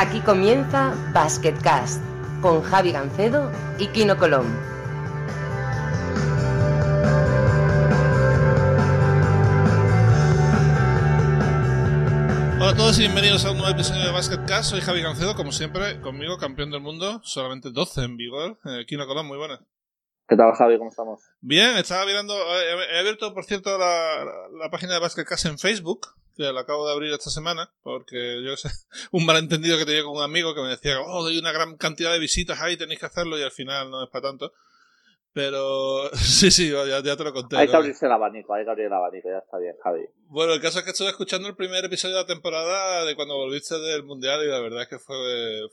Aquí comienza Basketcast con Javi Gancedo y Kino Colón. Hola a todos y bienvenidos a un nuevo episodio de Basketcast. Soy Javi Gancedo, como siempre, conmigo, campeón del mundo, solamente 12 en vigor. Eh, Kino Colón, muy buenas. ¿Qué tal, Javi? ¿Cómo estamos? Bien, estaba mirando. He, he abierto, por cierto, la, la página de Basketcast en Facebook, que la acabo de abrir esta semana, porque yo sé, un malentendido que tenía con un amigo que me decía, oh, hay una gran cantidad de visitas ahí, tenéis que hacerlo, y al final no es para tanto. Pero sí, sí, ya, ya te lo conté. Hay que ¿no? abrirse el abanico, hay que abrir el abanico, ya está bien, Javi. Bueno, el caso es que estuve escuchando el primer episodio de la temporada de cuando volviste del Mundial y la verdad es que fue,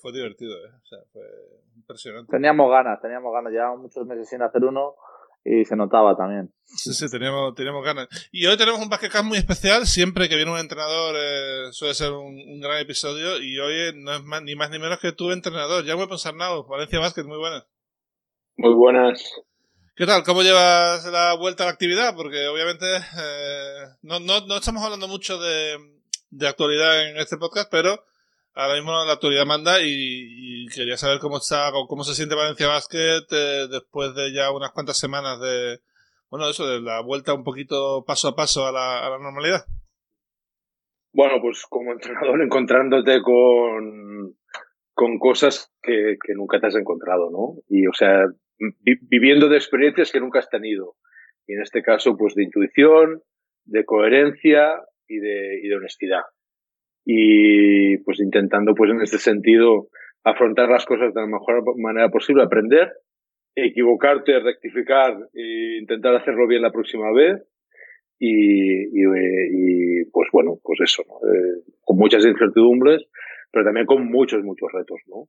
fue divertido, ¿eh? O sea, fue impresionante. Teníamos ganas, teníamos ganas, llevamos muchos meses sin hacer uno y se notaba también. Sí, sí, teníamos, teníamos ganas. Y hoy tenemos un Basketcast muy especial. Siempre que viene un entrenador eh, suele ser un, un, gran episodio. Y hoy no es más, ni más ni menos que tu entrenador, Jaume Ponsarnau, Valencia Basket, muy buenas. Muy buenas. ¿Qué tal? ¿Cómo llevas la vuelta a la actividad? Porque obviamente eh, no, no, no estamos hablando mucho de, de actualidad en este podcast, pero ahora mismo la actualidad manda y, quería saber cómo está, cómo se siente Valencia Basket eh, después de ya unas cuantas semanas de, bueno, eso, de la vuelta un poquito paso a paso a la, normalidad. Bueno, pues como entrenador encontrándote con, con cosas que, nunca te has encontrado, ¿no? Y, o sea, vi, viviendo de experiencias que nunca has tenido. Y en este caso, pues de intuición, de coherencia y de, y de honestidad y pues intentando pues en este sentido afrontar las cosas de la mejor manera posible, aprender, equivocarte, rectificar e intentar hacerlo bien la próxima vez y, y, y pues bueno, pues eso, ¿no? eh, con muchas incertidumbres, pero también con muchos, muchos retos, ¿no?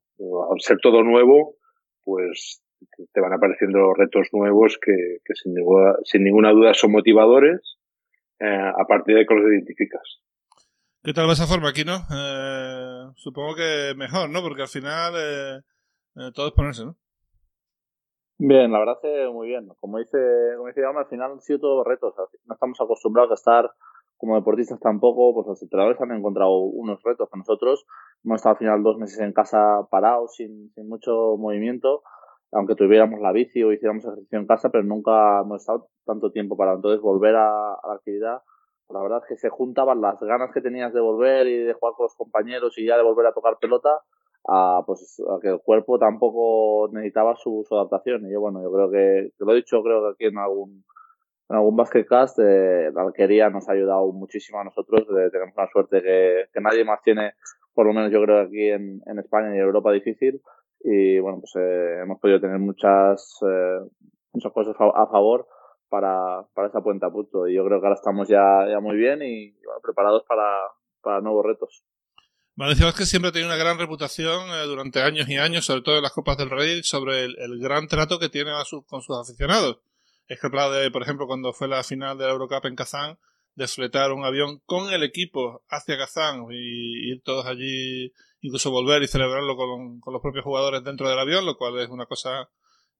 Al ser todo nuevo, pues te van apareciendo retos nuevos que, que sin, ninguna, sin ninguna duda son motivadores, eh, a partir de que los identificas. ¿Qué tal va esa forma aquí, no? Eh, supongo que mejor, ¿no? Porque al final eh, eh, todo es ponerse, ¿no? Bien, la verdad que muy bien. Como dice, como dice al final han sido todos retos. No estamos acostumbrados a estar como deportistas tampoco, pues los entrenadores han encontrado unos retos que nosotros hemos estado al final dos meses en casa parados, sin, sin mucho movimiento, aunque tuviéramos la bici o hiciéramos ejercicio en casa, pero nunca hemos estado tanto tiempo para entonces volver a la actividad la verdad es que se juntaban las ganas que tenías de volver y de jugar con los compañeros y ya de volver a tocar pelota a, pues, a que el cuerpo tampoco necesitaba su, su adaptación. Y yo, bueno, yo creo que, que, lo he dicho, creo que aquí en algún, en algún basketcast, eh, la alquería nos ha ayudado muchísimo a nosotros. Eh, tenemos una suerte que, que nadie más tiene, por lo menos yo creo aquí en, en España y Europa difícil. Y bueno, pues eh, hemos podido tener muchas, eh, muchas cosas a favor para, para esa puente a punto. Y yo creo que ahora estamos ya, ya muy bien y preparados para, para nuevos retos. Valencia Vázquez siempre ha tenido una gran reputación eh, durante años y años, sobre todo en las Copas del Rey, sobre el, el gran trato que tiene a su, con sus aficionados. Ejemplar de, por ejemplo, cuando fue la final de la Eurocup en Kazán, de fletar un avión con el equipo hacia Kazán y ir todos allí, incluso volver y celebrarlo con, con los propios jugadores dentro del avión, lo cual es una cosa,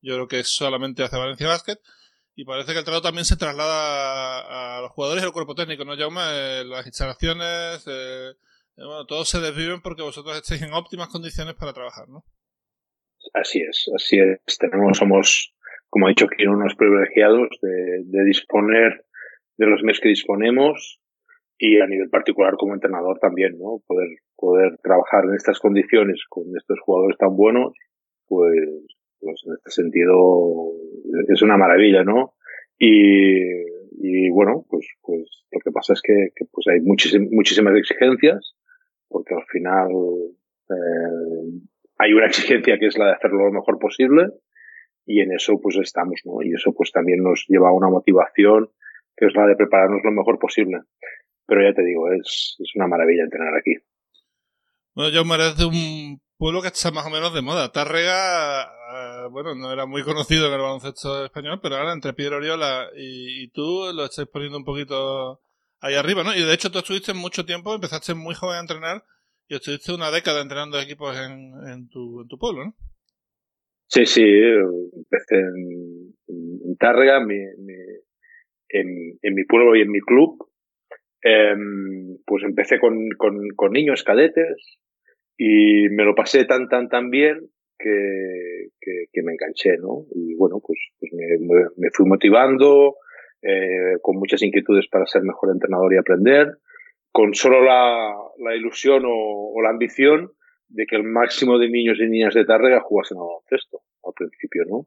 yo creo que solamente hace Valencia Basket y parece que el trato también se traslada a, los jugadores y al cuerpo técnico, ¿no, Jaume? Eh, las instalaciones, eh, bueno, todos se desviven porque vosotros estéis en óptimas condiciones para trabajar, ¿no? Así es, así es. Tenemos, somos, como ha dicho aquí, unos privilegiados de, disponer de los medios que disponemos y a nivel particular como entrenador también, ¿no? Poder, poder trabajar en estas condiciones con estos jugadores tan buenos, pues, pues en este sentido es una maravilla, ¿no? Y, y bueno, pues, pues lo que pasa es que, pues hay muchísimas, exigencias, porque al final eh, hay una exigencia que es la de hacerlo lo mejor posible, y en eso pues estamos, ¿no? Y eso pues también nos lleva a una motivación que es la de prepararnos lo mejor posible. Pero ya te digo, es, es una maravilla entrenar aquí. Bueno, yo me de un pueblo que está más o menos de moda. Tárrega, uh, bueno, no era muy conocido en el baloncesto español, pero ahora entre Piedra Oriola y, y, tú lo estáis poniendo un poquito ahí arriba, ¿no? Y de hecho tú estuviste mucho tiempo, empezaste muy joven a entrenar y estuviste una década entrenando equipos en, en, tu, en tu pueblo, ¿no? Sí, sí, empecé en, en Tárrega, mi, mi, en, en, mi pueblo y en mi club. Eh, pues empecé con, con niños cadetes, y me lo pasé tan, tan, tan bien que, que, me enganché, ¿no? Y bueno, pues, pues me, me, fui motivando, eh, con muchas inquietudes para ser mejor entrenador y aprender, con solo la, la ilusión o, o, la ambición de que el máximo de niños y niñas de Tárrega jugasen al baloncesto al principio, ¿no?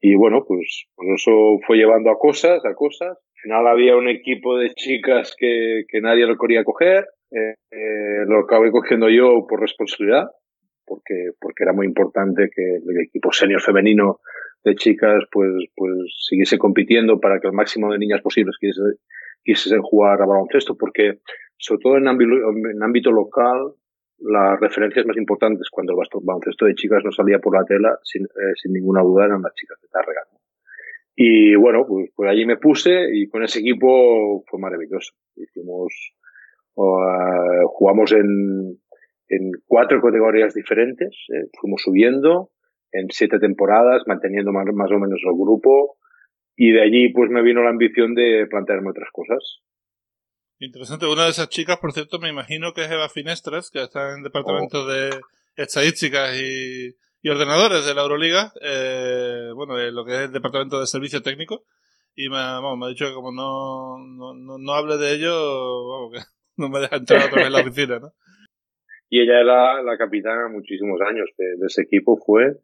Y bueno, pues, pues eso fue llevando a cosas, a cosas. Al final había un equipo de chicas que, que nadie lo quería coger. Eh, eh, lo acabé cogiendo yo por responsabilidad, porque, porque era muy importante que el equipo senior femenino de chicas pues, pues siguiese compitiendo para que el máximo de niñas posibles quisiesen jugar a baloncesto, porque sobre todo en ámbito, en ámbito local las referencias más importantes cuando el baloncesto de chicas no salía por la tela, sin, eh, sin ninguna duda, eran las chicas de Tárrega. Y bueno, pues, pues allí me puse y con ese equipo fue maravilloso. Hicimos, uh, jugamos en, en cuatro categorías diferentes, eh, fuimos subiendo en siete temporadas, manteniendo más, más o menos el grupo y de allí pues me vino la ambición de plantearme otras cosas. Interesante. Una de esas chicas, por cierto, me imagino que es Eva Finestras, que está en el departamento de estadísticas y, y, ordenadores de la Euroliga, eh, bueno, lo que es el departamento de servicio técnico. Y me, ha dicho que como no, no, no, hable de ello, vamos, que no me deja entrar otra vez en la oficina, ¿no? Y ella era la capitana muchísimos años de, ese equipo, fue.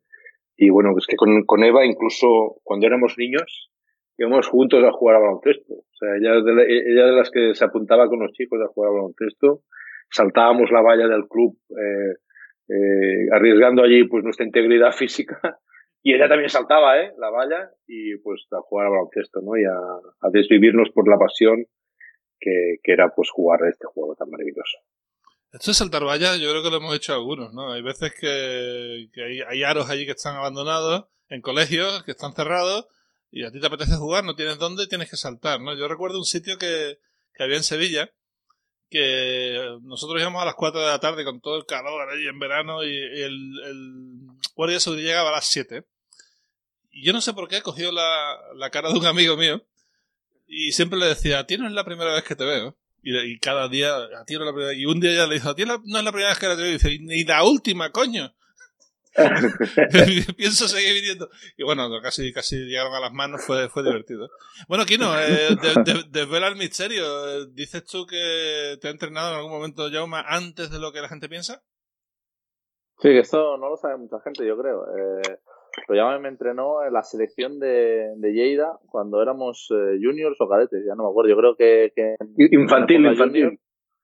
Y bueno, es que con, Eva, incluso cuando éramos niños, íbamos juntos a jugar a baloncesto. O sea, ella, de, ella de las que se apuntaba con los chicos a jugar a baloncesto, saltábamos la valla del club, eh, eh, arriesgando allí pues nuestra integridad física. Y ella también saltaba, ¿eh? La valla y pues a jugar a baloncesto, ¿no? Y a desvivirnos por la pasión que, era pues jugar este juego tan maravilloso. Esto de saltar vallas yo creo que lo hemos hecho algunos, ¿no? Hay veces que, hay, hay, aros allí que están abandonados, en colegios que están cerrados, y a ti te apetece jugar, no tienes dónde, tienes que saltar, ¿no? Yo recuerdo un sitio que, que había en Sevilla, que nosotros íbamos a las 4 de la tarde con todo el calor ahí en verano y el, el guardia de llegaba a las 7. Y yo no sé por qué cogió la, la cara de un amigo mío y siempre le decía, a ti no es la primera vez que te veo. Y, cada día, a ti no es la primera Y un día ya le dijo, a ti no es la primera vez que te veo. Y dice, ni la última, coño. Pienso seguir viniendo. Y bueno, casi, casi llegaron a las manos, fue, fue divertido. Bueno, Kino, eh, desvela el misterio. ¿Dices tú que te ha entrenado en algún momento Jauma antes de lo que la gente piensa? Sí, esto no lo sabe mucha gente, yo creo. Eh, ya me entrenó en la selección de, de Lleida cuando éramos eh, juniors o cadetes, ya no me acuerdo. Yo creo que. que infantil, infantil.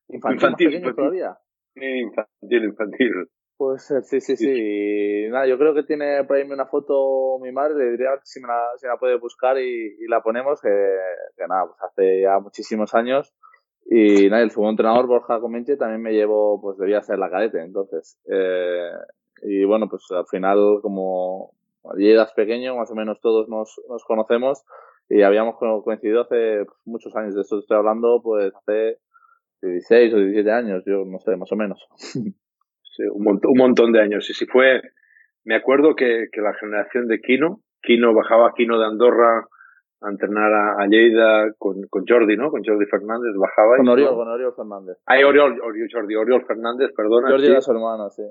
infantil. Infantil, todavía. Infantil, infantil. Pues sí, sí, sí. nada, yo creo que tiene por ahí una foto mi madre, le diría si me la, si la puede buscar y, y la ponemos, que, que, nada, pues hace ya muchísimos años. Y nada, el segundo entrenador, Borja Comenche, también me llevó, pues debía ser la cadete, entonces. Eh, y bueno, pues al final, como eras pequeño, más o menos todos nos, nos conocemos y habíamos coincidido hace pues, muchos años. De esto estoy hablando, pues hace 16 o 17 años, yo no sé, más o menos. un, montón, un montón de años. Y si fue, me acuerdo que, que la generación de Kino, Kino bajaba Kino de Andorra a entrenar a, a Lleida con, con Jordi, ¿no? Con Jordi Fernández, bajaba. Con Oriol, con Oriol Fernández. Ay, Oriol, Oriol, Jordi, Oriol Fernández, perdona. Jordi sí. era su hermano, sí.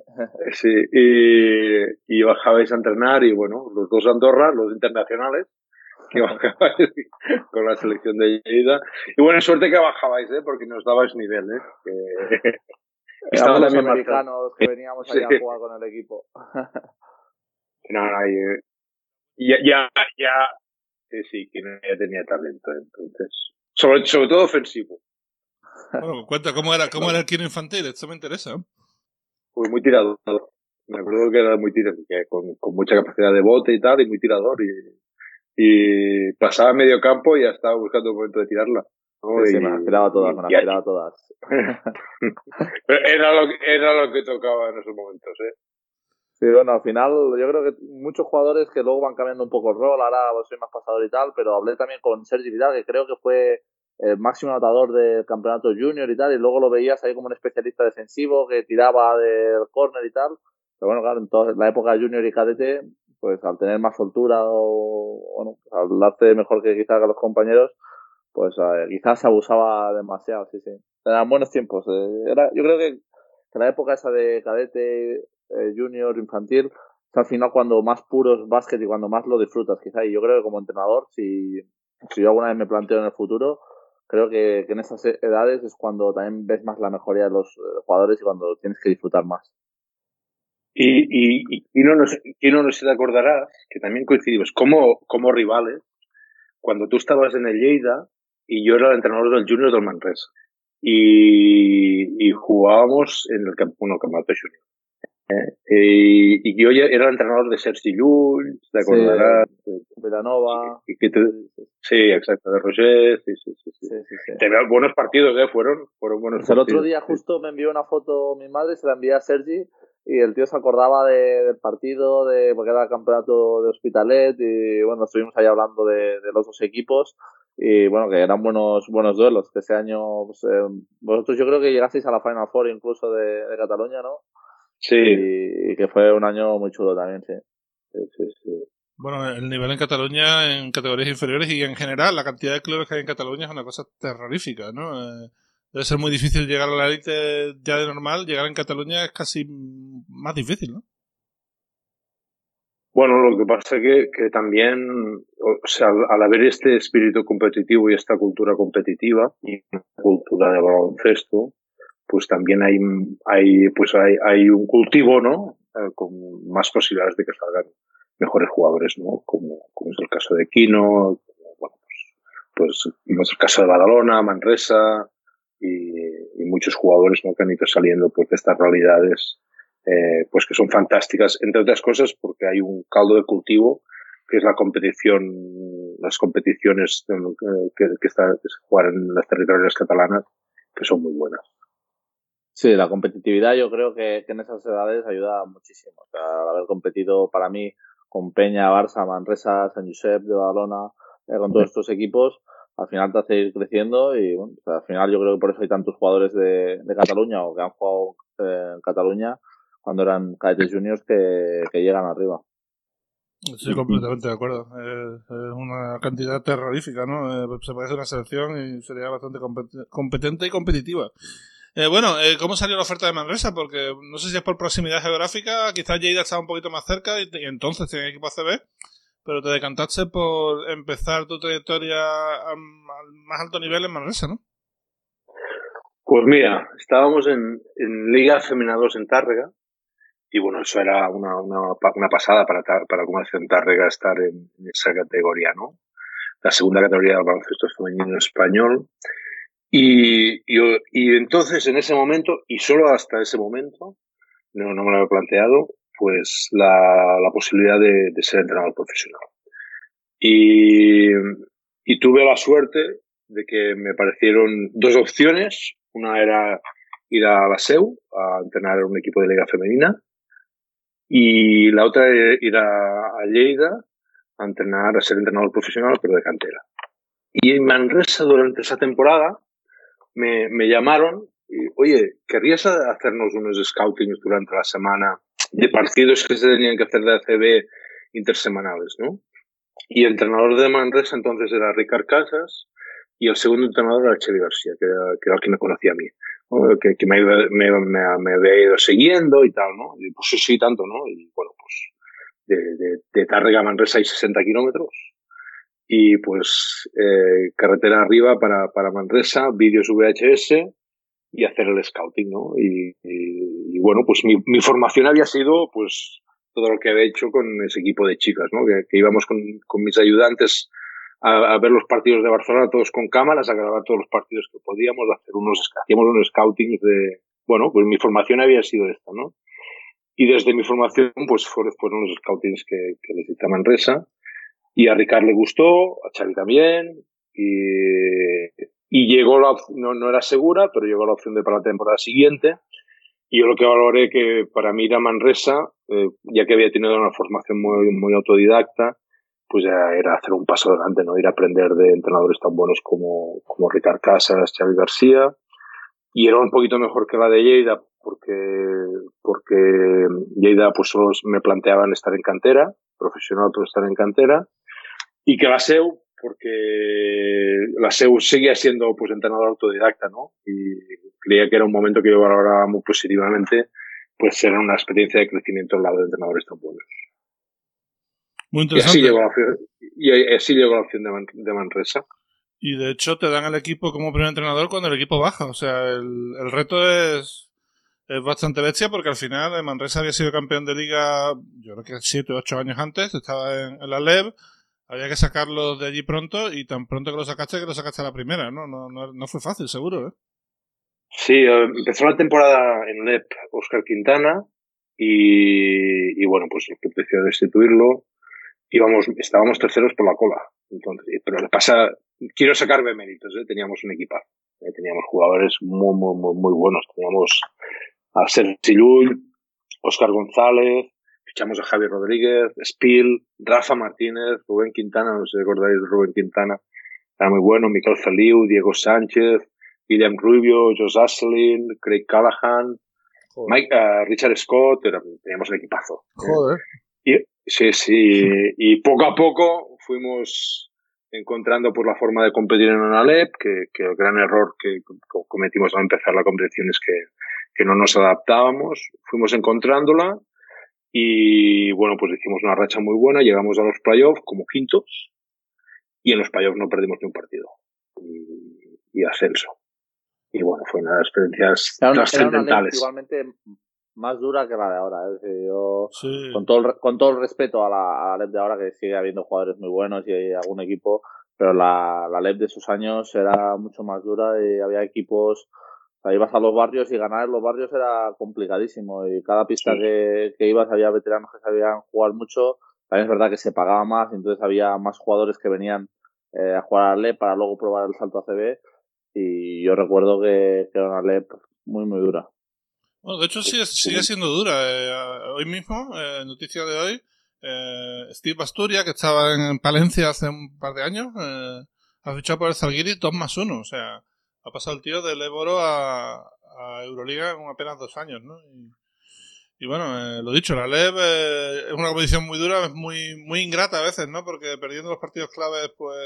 sí, y, y bajabais a entrenar y bueno, los dos Andorra, los internacionales, que bajabais con la selección de Lleida. Y buena suerte que bajabais, ¿eh? Porque nos dabais nivel, ¿eh? Que... Los americanos que veníamos allá sí. a jugar con el equipo. no, no, ya, ya, ya, sí, sí, que ya tenía talento, entonces. Sobre, sobre todo ofensivo. Bueno, cuenta cómo era, cómo era el Kino infantil, esto me interesa. Pues muy tirador. Me acuerdo que era muy tirador, con, con mucha capacidad de bote y tal, y muy tirador. Y, y pasaba medio campo y ya estaba buscando un momento de tirarla. ¿no? Sí, y, sí, me las tiraba todas, me las tiraba todas. era, lo, era lo que tocaba en esos momentos, ¿eh? Sí, bueno, al final yo creo que muchos jugadores que luego van cambiando un poco el rol, ahora soy más pasador y tal, pero hablé también con Sergi Vidal, que creo que fue el máximo anotador del campeonato junior y tal, y luego lo veías ahí como un especialista defensivo que tiraba del córner y tal. Pero bueno, claro, en la época junior y cadete, pues al tener más soltura o, bueno, pues al darte mejor que quizás a los compañeros, pues quizás se abusaba demasiado, sí, sí. Eran buenos tiempos. Eh, era, yo creo que que la época esa de cadete, eh, junior, infantil, es al final cuando más puro es básquet y cuando más lo disfrutas, quizá. Y yo creo que como entrenador, si, si yo alguna vez me planteo en el futuro, creo que, en esas edades es cuando también ves más la mejoría de los eh, jugadores y cuando tienes que disfrutar más. Y, y, y, no nos, y no nos te acordarás que también coincidimos como, como rivales cuando tú estabas en el Lleida y yo era el entrenador del Junior del Manresa. Y, y jugábamos en el campeonato Junior. Eh, y, y, yo era el entrenador de Sergi Llull, te acordarás. Sí, Villanova. Y, que te, sí, exacto, de Roger, sí, sí, sí. sí. sí, sí buenos partidos, ¿eh? Fueron, fueron buenos pues partidos. El otro día justo me envió una foto mi madre, se la envié a Sergi y el tío se acordaba de, del partido, de porque era el campeonato de Hospitalet y bueno, estuvimos ahí hablando de, de los dos equipos y bueno, que eran buenos buenos duelos, que ese año, pues, eh, vosotros yo creo que llegasteis a la Final Four incluso de, de Cataluña, ¿no? Sí. Y, y, que fue un año muy chulo también, sí. sí, sí, sí. Bueno, el nivel en Cataluña en categorías inferiores y en general la cantidad de clubes que hay en Cataluña es una cosa terrorífica, ¿no? Eh, debe ser muy difícil llegar a la élite ya de normal, llegar en Cataluña es casi más difícil, ¿no? Bueno, lo que pasa es que, que también, o sea, al, al, haber este espíritu competitivo y esta cultura competitiva y cultura de baloncesto, pues también hay, hay, pues hay, hay un cultivo, ¿no? Eh, con más posibilidades de que salgan mejores jugadores, ¿no? Como, como es el caso de Quino, bueno, pues, pues como es el caso de Badalona, Manresa, y, y, muchos jugadores ¿no? que han ido saliendo pues, de estas realidades eh, pues que son fantásticas, entre otras cosas porque hay un caldo de cultivo que es la competición, las competiciones que, que, está, que se juegan en las territoriales catalanas, que son muy buenas. Sí, la competitividad yo creo que, que en esas edades ayuda muchísimo. O sea, al haber competido para mí con Peña, Barça, Manresa, San Josep de Badalona, eh, con todos estos equipos, al final te hace ir creciendo y bueno, o sea, al final yo creo que por eso hay tantos jugadores de, de Cataluña o que han jugado eh, en Cataluña cuando eran cadetes juniors que, que llegan arriba. Sí, completamente de acuerdo. Es, es una cantidad terrorífica, ¿no? Eh, se parece a una selección y sería bastante competente y competitiva. Eh, bueno, eh, ¿cómo salió la oferta de Manresa? Porque no sé si es por proximidad geográfica, quizás Lleida estaba un poquito más cerca y, entonces tenía equipo ACB, pero te decantaste por empezar tu trayectoria al más alto nivel en Manresa, ¿no? Pues mira, estábamos en, en Liga Femina 2 en Tárrega y bueno, eso era una, una, una pasada para, para la Comunicación Tárrega estar en, en, esa categoría, ¿no? La segunda categoría del baloncesto femenino español. Y, y, y, entonces, en ese momento, y solo hasta ese momento, no, no me lo había planteado, pues la, la posibilidad de, de, ser entrenador profesional. Y, y tuve la suerte de que me parecieron dos opciones. Una era ir a la SEU a entrenar un equipo de liga femenina y la otra era ir a, a Lleida a entrenar, a ser entrenador profesional, pero de cantera. Y en Manresa durante esa temporada me, me llamaron y, oye, ¿querrías hacernos unos scoutings durante la semana de partidos que se tenían que hacer de ACB intersemanales, ¿no? Y el entrenador de Manresa entonces era Ricard Casas y el segundo entrenador era Chevy García, que era, que era el que me conocía a mí, ¿no? que, que me, me, me, me, había ido siguiendo y tal, ¿no? Y pues sí, sí, tanto, ¿no? Y bueno, pues de, de, de Tárrega a Manresa hay 60 kilómetros y pues eh, carretera arriba para, para Manresa, vídeos VHS y hacer el scouting, ¿no? Y, y, y bueno, pues mi, mi, formación había sido pues todo lo que había hecho con ese equipo de chicas, ¿no? Que, que íbamos con, con, mis ayudantes a, a, ver los partidos de Barcelona todos con cámaras, a grabar todos los partidos que podíamos, a hacer unos, hacíamos unos scoutings de, bueno, pues mi formación había sido esta, ¿no? Y desde mi formación, pues fueron, los scoutings que, que necesita Manresa y a Ricard le gustó, a Xavi también, y, y llegó la no, no era segura, pero llegó la opción de para la temporada siguiente. Y yo lo que valoré que para mí ir Manresa, eh, ya que había tenido una formación muy, muy autodidacta, pues ya era hacer un paso adelante, ¿no? Ir a aprender de entrenadores tan buenos como, como Ricard Casas, Xavi García. Y era un poquito mejor que la de Lleida, porque, porque Lleida pues solo me planteaban estar en cantera, profesional pero estar en cantera y que la SEU, porque la SEU seguía siendo pues entrenador autodidacta, ¿no? Y creía que era un momento que yo valoraba muy positivamente, pues era una experiencia de crecimiento al lado de entrenadores tan buenos. Muy Y interesante. así llegó la opción, y así llegó la opción de, Man- de Manresa. Y de hecho te dan el equipo como primer entrenador cuando el equipo baja. O sea, el, el reto es, es bastante bestia porque al final eh, Manresa había sido campeón de liga, yo creo que 7 o 8 años antes, estaba en, en la LEV, había que sacarlos de allí pronto y tan pronto que lo sacaste que lo sacaste a la primera, ¿no? No, no, no fue fácil, seguro, ¿eh? Sí, eh, empezó la temporada en LEP Oscar Quintana y, y bueno, pues decidió destituirlo. Íbamos, estábamos terceros por la cola. Entonces, pero le pasa, quiero sacarme méritos, ¿eh? teníamos un equipazo. ¿eh? Teníamos jugadores muy, muy, muy, muy buenos. Teníamos a Sergi Llull, Oscar González, fichamos a Javi Rodríguez, Spiel, Rafa Martínez, Rubén Quintana, no sé si recordáis de Rubén Quintana, era muy bueno, Miquel Feliu, Diego Sánchez, William Rubio, Josh Asselin, Craig Callahan, Mike, eh, Richard Scott, era- teníamos un equipazo. Joder. Y, sí, sí, y poco a poco fuimos encontrando por la forma de competir en una LEP, que, que el gran error que co- cometimos al empezar la competición es que, que no nos adaptábamos, fuimos encontrándola y bueno, pues hicimos una racha muy buena, llegamos a los playoffs como quintos y en los playoffs no perdimos ni un partido y, y ascenso. Y bueno, fue una de las experiencias Era trascendentales. igualmente más dura que la de ahora. Yo, Sí. con, todo el, re- con todo el respeto a la, a la LEP de ahora, que sigue habiendo jugadores muy buenos y hay algún equipo, pero la, la LEP de sus años era mucho más dura y había equipos. Sea, ibas a los barrios y ganar en los barrios era complicadísimo y cada pista Sí. que, que ibas había veteranos que sabían jugar mucho. También es verdad que se pagaba más, entonces había más jugadores que venían eh, a jugar a la LEP para luego probar el salto a CB y yo recuerdo que, que era una LEP muy muy dura. Bueno, de hecho sigue, sigue siendo dura. Eh, hoy mismo, eh, noticia de hoy, eh, Steve Asturia, que estaba en Palencia hace un par de años, eh, ha fichado por el Zalgiris 2 más 1. O sea, ha pasado el tío del Éboro a, a Euroliga en apenas dos años, ¿no? Y, y bueno, eh, lo dicho, la LEV eh, es una competición muy dura, es muy, muy ingrata a veces, ¿no? Porque perdiendo los partidos claves, pues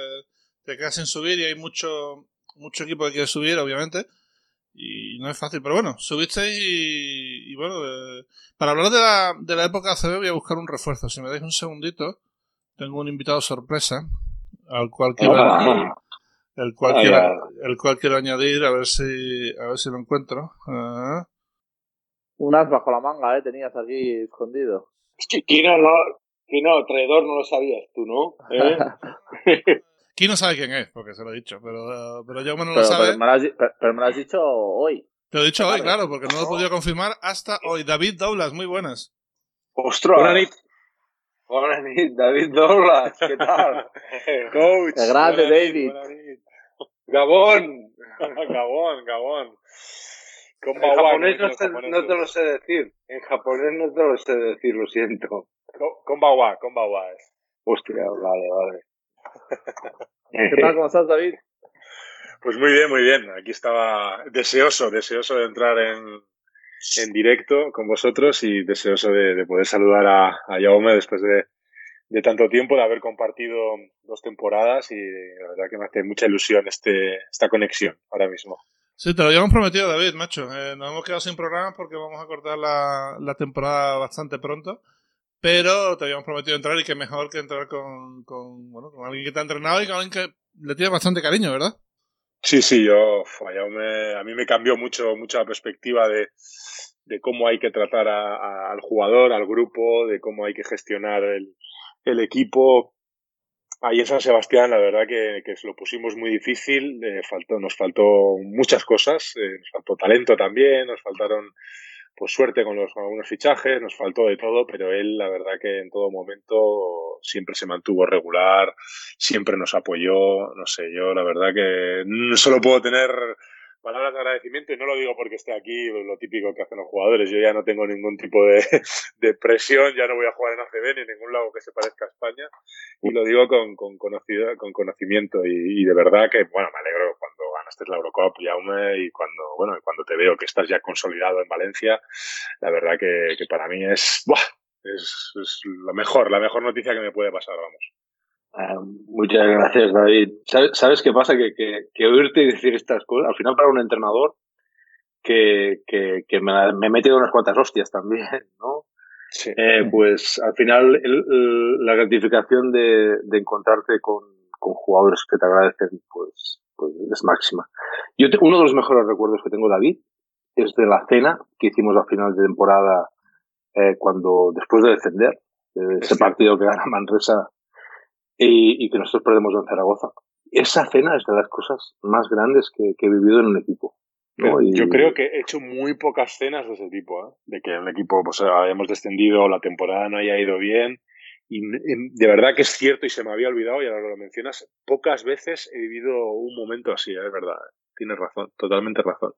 te quedas sin subir y hay mucho, mucho equipo que quiere subir, obviamente. Y no es fácil, pero bueno, subisteis y, y bueno, eh, para hablar de la, de la época ACB voy a buscar un refuerzo. Si me dais un segundito, tengo un invitado sorpresa al cual quiero, el cual Ah, quiero, el cual quiero añadir a ver si, a ver si lo encuentro. Ah. Un as bajo la manga, ¿eh? Tenías aquí escondido. Es que Kino no, Kino, traidor no lo sabías tú, ¿no? ¿Eh? Aquí no sabe quién es, porque se lo he dicho, pero, pero yo no lo Pero, sabe. pero me lo has, pero- pero me lo has dicho hoy. Te lo he dicho hoy, claro, porque no lo he podido confirmar hasta hoy. David Douglas, muy buenas. Ostras. Nit. Bona nit, David Douglas, ¿qué tal? Coach. Grande, David. Gabón. Gabón, Gabón. En japonés no, te, no te lo sé decir. En japonés no te lo sé decir, lo siento. Ko- Konbawa, Konbawa es. Hostia, vale, vale. ¿Qué tal? ¿Cómo estás, David? Pues muy bien, muy bien. Aquí estaba deseoso, deseoso de entrar en, en directo con vosotros y deseoso de, de poder saludar a, a Jaume después de, de tanto tiempo, de haber compartido dos temporadas y la verdad que me hace mucha ilusión este, esta conexión ahora mismo. Sí, te lo habíamos prometido, David, macho. Eh, nos hemos quedado sin programa porque vamos a cortar la, la temporada bastante pronto. Pero te habíamos prometido entrar y que mejor que entrar con, con, bueno, con alguien que te ha entrenado y con alguien que le tiene bastante cariño, ¿verdad? Sí, sí, yo, uf, Jaume, a mí me cambió mucho, mucho la perspectiva de, cómo hay que tratar a- al jugador, al grupo, de cómo hay que gestionar el, equipo. Ahí en San Sebastián, la verdad que, que se lo pusimos muy difícil, eh, faltó, nos faltó muchas cosas, eh, nos faltó talento también, nos faltaron pues suerte con, los, con algunos fichajes, nos faltó de todo, pero él la verdad que en todo momento siempre se mantuvo regular, siempre nos apoyó, no sé, yo la verdad que solo puedo tener palabras de agradecimiento y no lo digo porque esté aquí, lo típico que hacen los jugadores, yo ya no tengo ningún tipo de, de presión, ya no voy a jugar en ACB ni en ningún lado que se parezca a España y lo digo con, con, conocido, con conocimiento y, y de verdad que, bueno, me alegro cuando ganaste la Eurocup, Jaume, y cuando, bueno, cuando te veo que estás ya consolidado en Valencia, la verdad que, que para mí es, ¡buah! es, es lo mejor, la mejor noticia que me puede pasar, vamos. Ah, muchas gracias, David. ¿Sabes, sabes qué pasa? Que, que, que oírte decir estas cosas, al final para un entrenador, que, que, que me, me he metido unas cuantas hostias también, ¿no? Eh, pues al final la gratificación de, de encontrarte con, con, jugadores que te agradecen pues, pues es máxima. Yo uno de los mejores recuerdos que tengo, David, es de la cena que hicimos a final de temporada eh, cuando después de defender ese partido que gana Manresa y, y, que nosotros perdemos en Zaragoza. Esa cena es de las cosas más grandes que, que he vivido en un equipo. Yo creo que he hecho muy pocas cenas de ese tipo, ¿eh? de que el equipo pues hayamos descendido, la temporada no haya ido bien. Y de verdad que es cierto y se me había olvidado, y ahora lo mencionas, pocas veces he vivido un momento así, ¿eh? es verdad. Tienes razón, totalmente razón.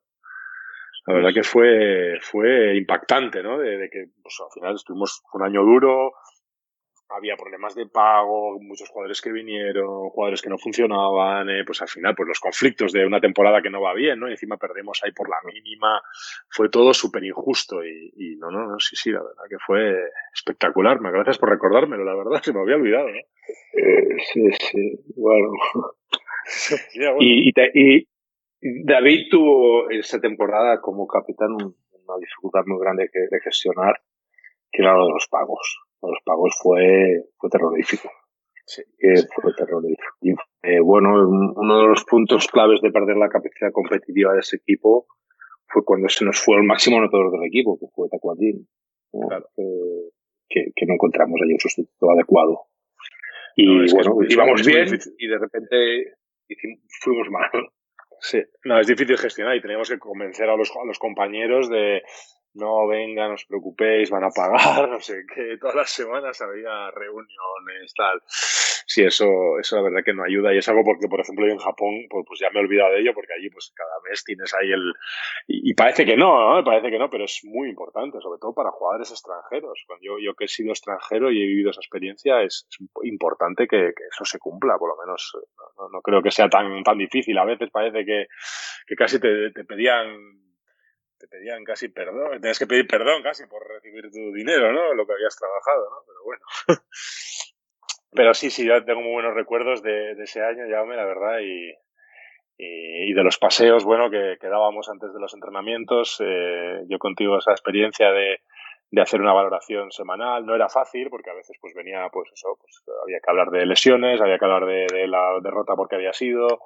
La verdad que fue, fue impactante, ¿no? De, de que pues, al final estuvimos un año duro, había problemas de pago, muchos jugadores que vinieron, jugadores que no funcionaban, eh, pues al final, pues los conflictos de una temporada que no va bien, ¿no? Y encima perdemos ahí por la mínima, fue todo súper injusto y, y, no, no, no, sí, sí, la verdad que fue espectacular. Gracias por recordármelo, la verdad, se me había olvidado, ¿no? Eh, sí, sí, bueno. Y, y, David tuvo esa temporada como capitán una dificultad muy grande de gestionar, que era lo de los pagos los pagos fue, fue terrorífico. Sí, fue terrorífico. Y eh, bueno, uno de los puntos claves de perder la capacidad competitiva de ese equipo fue cuando se nos fue el máximo anotador del equipo, que fue Tacuadín. Claro. que, que, no encontramos ahí un sustituto adecuado. Y bueno, íbamos bien y de repente fuimos mal. Sí, no, es difícil gestionar y tenemos que convencer a los, a los compañeros de, no venga, no os preocupéis, van a pagar, no sé qué, todas las semanas había reuniones, tal. Sí, eso, eso la verdad que no ayuda y es algo porque, por ejemplo, yo en Japón, pues, pues ya me he olvidado de ello porque allí pues cada mes tienes ahí el... Y, parece que no, ¿no? Parece que no, pero es muy importante, sobre todo para jugadores extranjeros. Cuando yo, yo que he sido extranjero y he vivido esa experiencia, es, es importante que, que, eso se cumpla, por lo menos. No, no, creo que sea tan, tan difícil. A veces parece que, que casi te, te pedían te pedían casi perdón, tenías que pedir perdón casi por recibir tu dinero, ¿no? Lo que habías trabajado, ¿no? Pero bueno. Pero sí, sí, yo tengo muy buenos recuerdos de, ese año, Jaume, la verdad, y, y, de los paseos, bueno, que, que dábamos antes de los entrenamientos. Eh, yo contigo esa experiencia de, de hacer una valoración semanal. No era fácil porque a veces pues venía, pues eso, pues había que hablar de lesiones, había que hablar de, de la derrota porque había sido,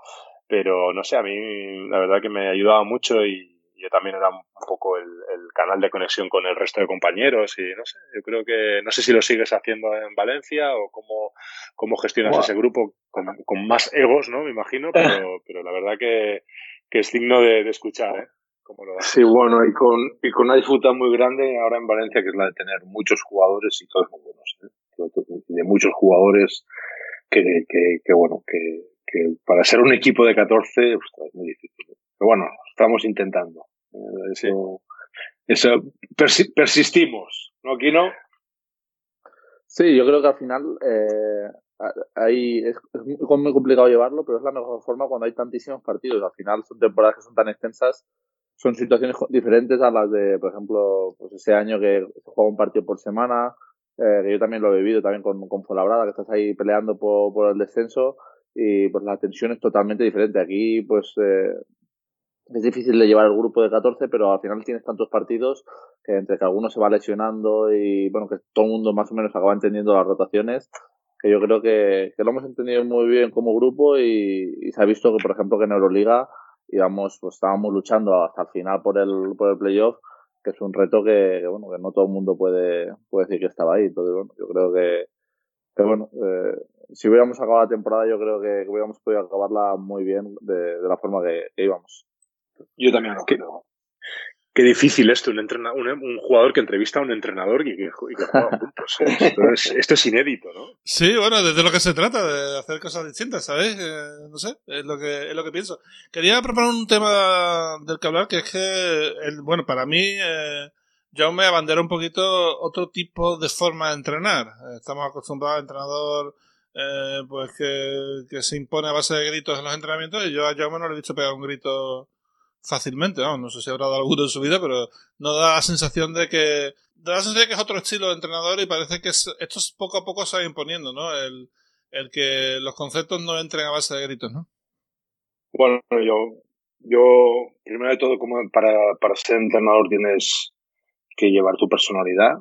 pero no sé, a mí la verdad que me ayudaba mucho y, yo también era un poco el, el, canal de conexión con el resto de compañeros y no sé, yo creo que no sé si lo sigues haciendo en Valencia o cómo, cómo gestionas ese grupo con, con, más egos, ¿no? Me imagino, pero, pero la verdad que, que es digno de, de escuchar, ¿eh? Lo sí, bueno, y con, y con una disfruta muy grande ahora en Valencia, que es la de tener muchos jugadores y todos muy buenos, ¿eh? de muchos jugadores que, que, que bueno, que, que para ser un equipo de 14 pues, es muy difícil. ¿eh? Pero bueno, estamos intentando. Eso, eso persistimos, ¿no. Sí, yo creo que al final eh, ahí es, muy complicado llevarlo, pero es la mejor forma cuando hay tantísimos partidos. Al final son temporadas que son tan extensas, son situaciones diferentes a las de, por ejemplo, pues ese año que se juega un partido por semana, eh, que yo también lo he vivido también con, con Fuenlabrada, que estás ahí peleando por, por el descenso y pues la tensión es totalmente diferente. Aquí pues eh, es difícil de llevar el grupo de 14, pero al final tienes tantos partidos que entre que alguno se va lesionando y bueno, que todo el mundo más o menos acaba entendiendo las rotaciones, que yo creo que, que lo hemos entendido muy bien como grupo y, y, se ha visto que, por ejemplo, que en Euroliga íbamos, pues estábamos luchando hasta el final por el, por el playoff, que es un reto que, bueno, que no todo el mundo puede, puede decir que estaba ahí. Entonces, bueno, yo creo que, que bueno, eh, si hubiéramos acabado la temporada, yo creo que, hubiéramos podido acabarla muy bien de, de la forma que, que íbamos. Yo también lo creo. Qué difícil esto, un, un, un, jugador que entrevista a un entrenador y que, y que juega juntos. Esto es, esto es, inédito, ¿no? Sí, bueno, desde lo que se trata, de hacer cosas distintas, ¿sabes? Eh, no sé, es lo, que, es lo que pienso. Quería proponer un tema del que hablar, que es que, el, bueno, para mí, eh, yo me abandera un poquito otro tipo de forma de entrenar. Estamos acostumbrados a entrenador eh, pues que, que, se impone a base de gritos en los entrenamientos y yo a Jaume no le he dicho pegar un grito fácilmente, ¿no? no sé si habrá dado alguno en su vida, pero no da la sensación de que da la sensación de que es otro estilo de entrenador y parece que es, esto poco a poco se va imponiendo, ¿no? El, el que los conceptos no entren a base de gritos, ¿no? Bueno, yo yo, primero de todo, como para, para ser entrenador tienes que llevar tu personalidad,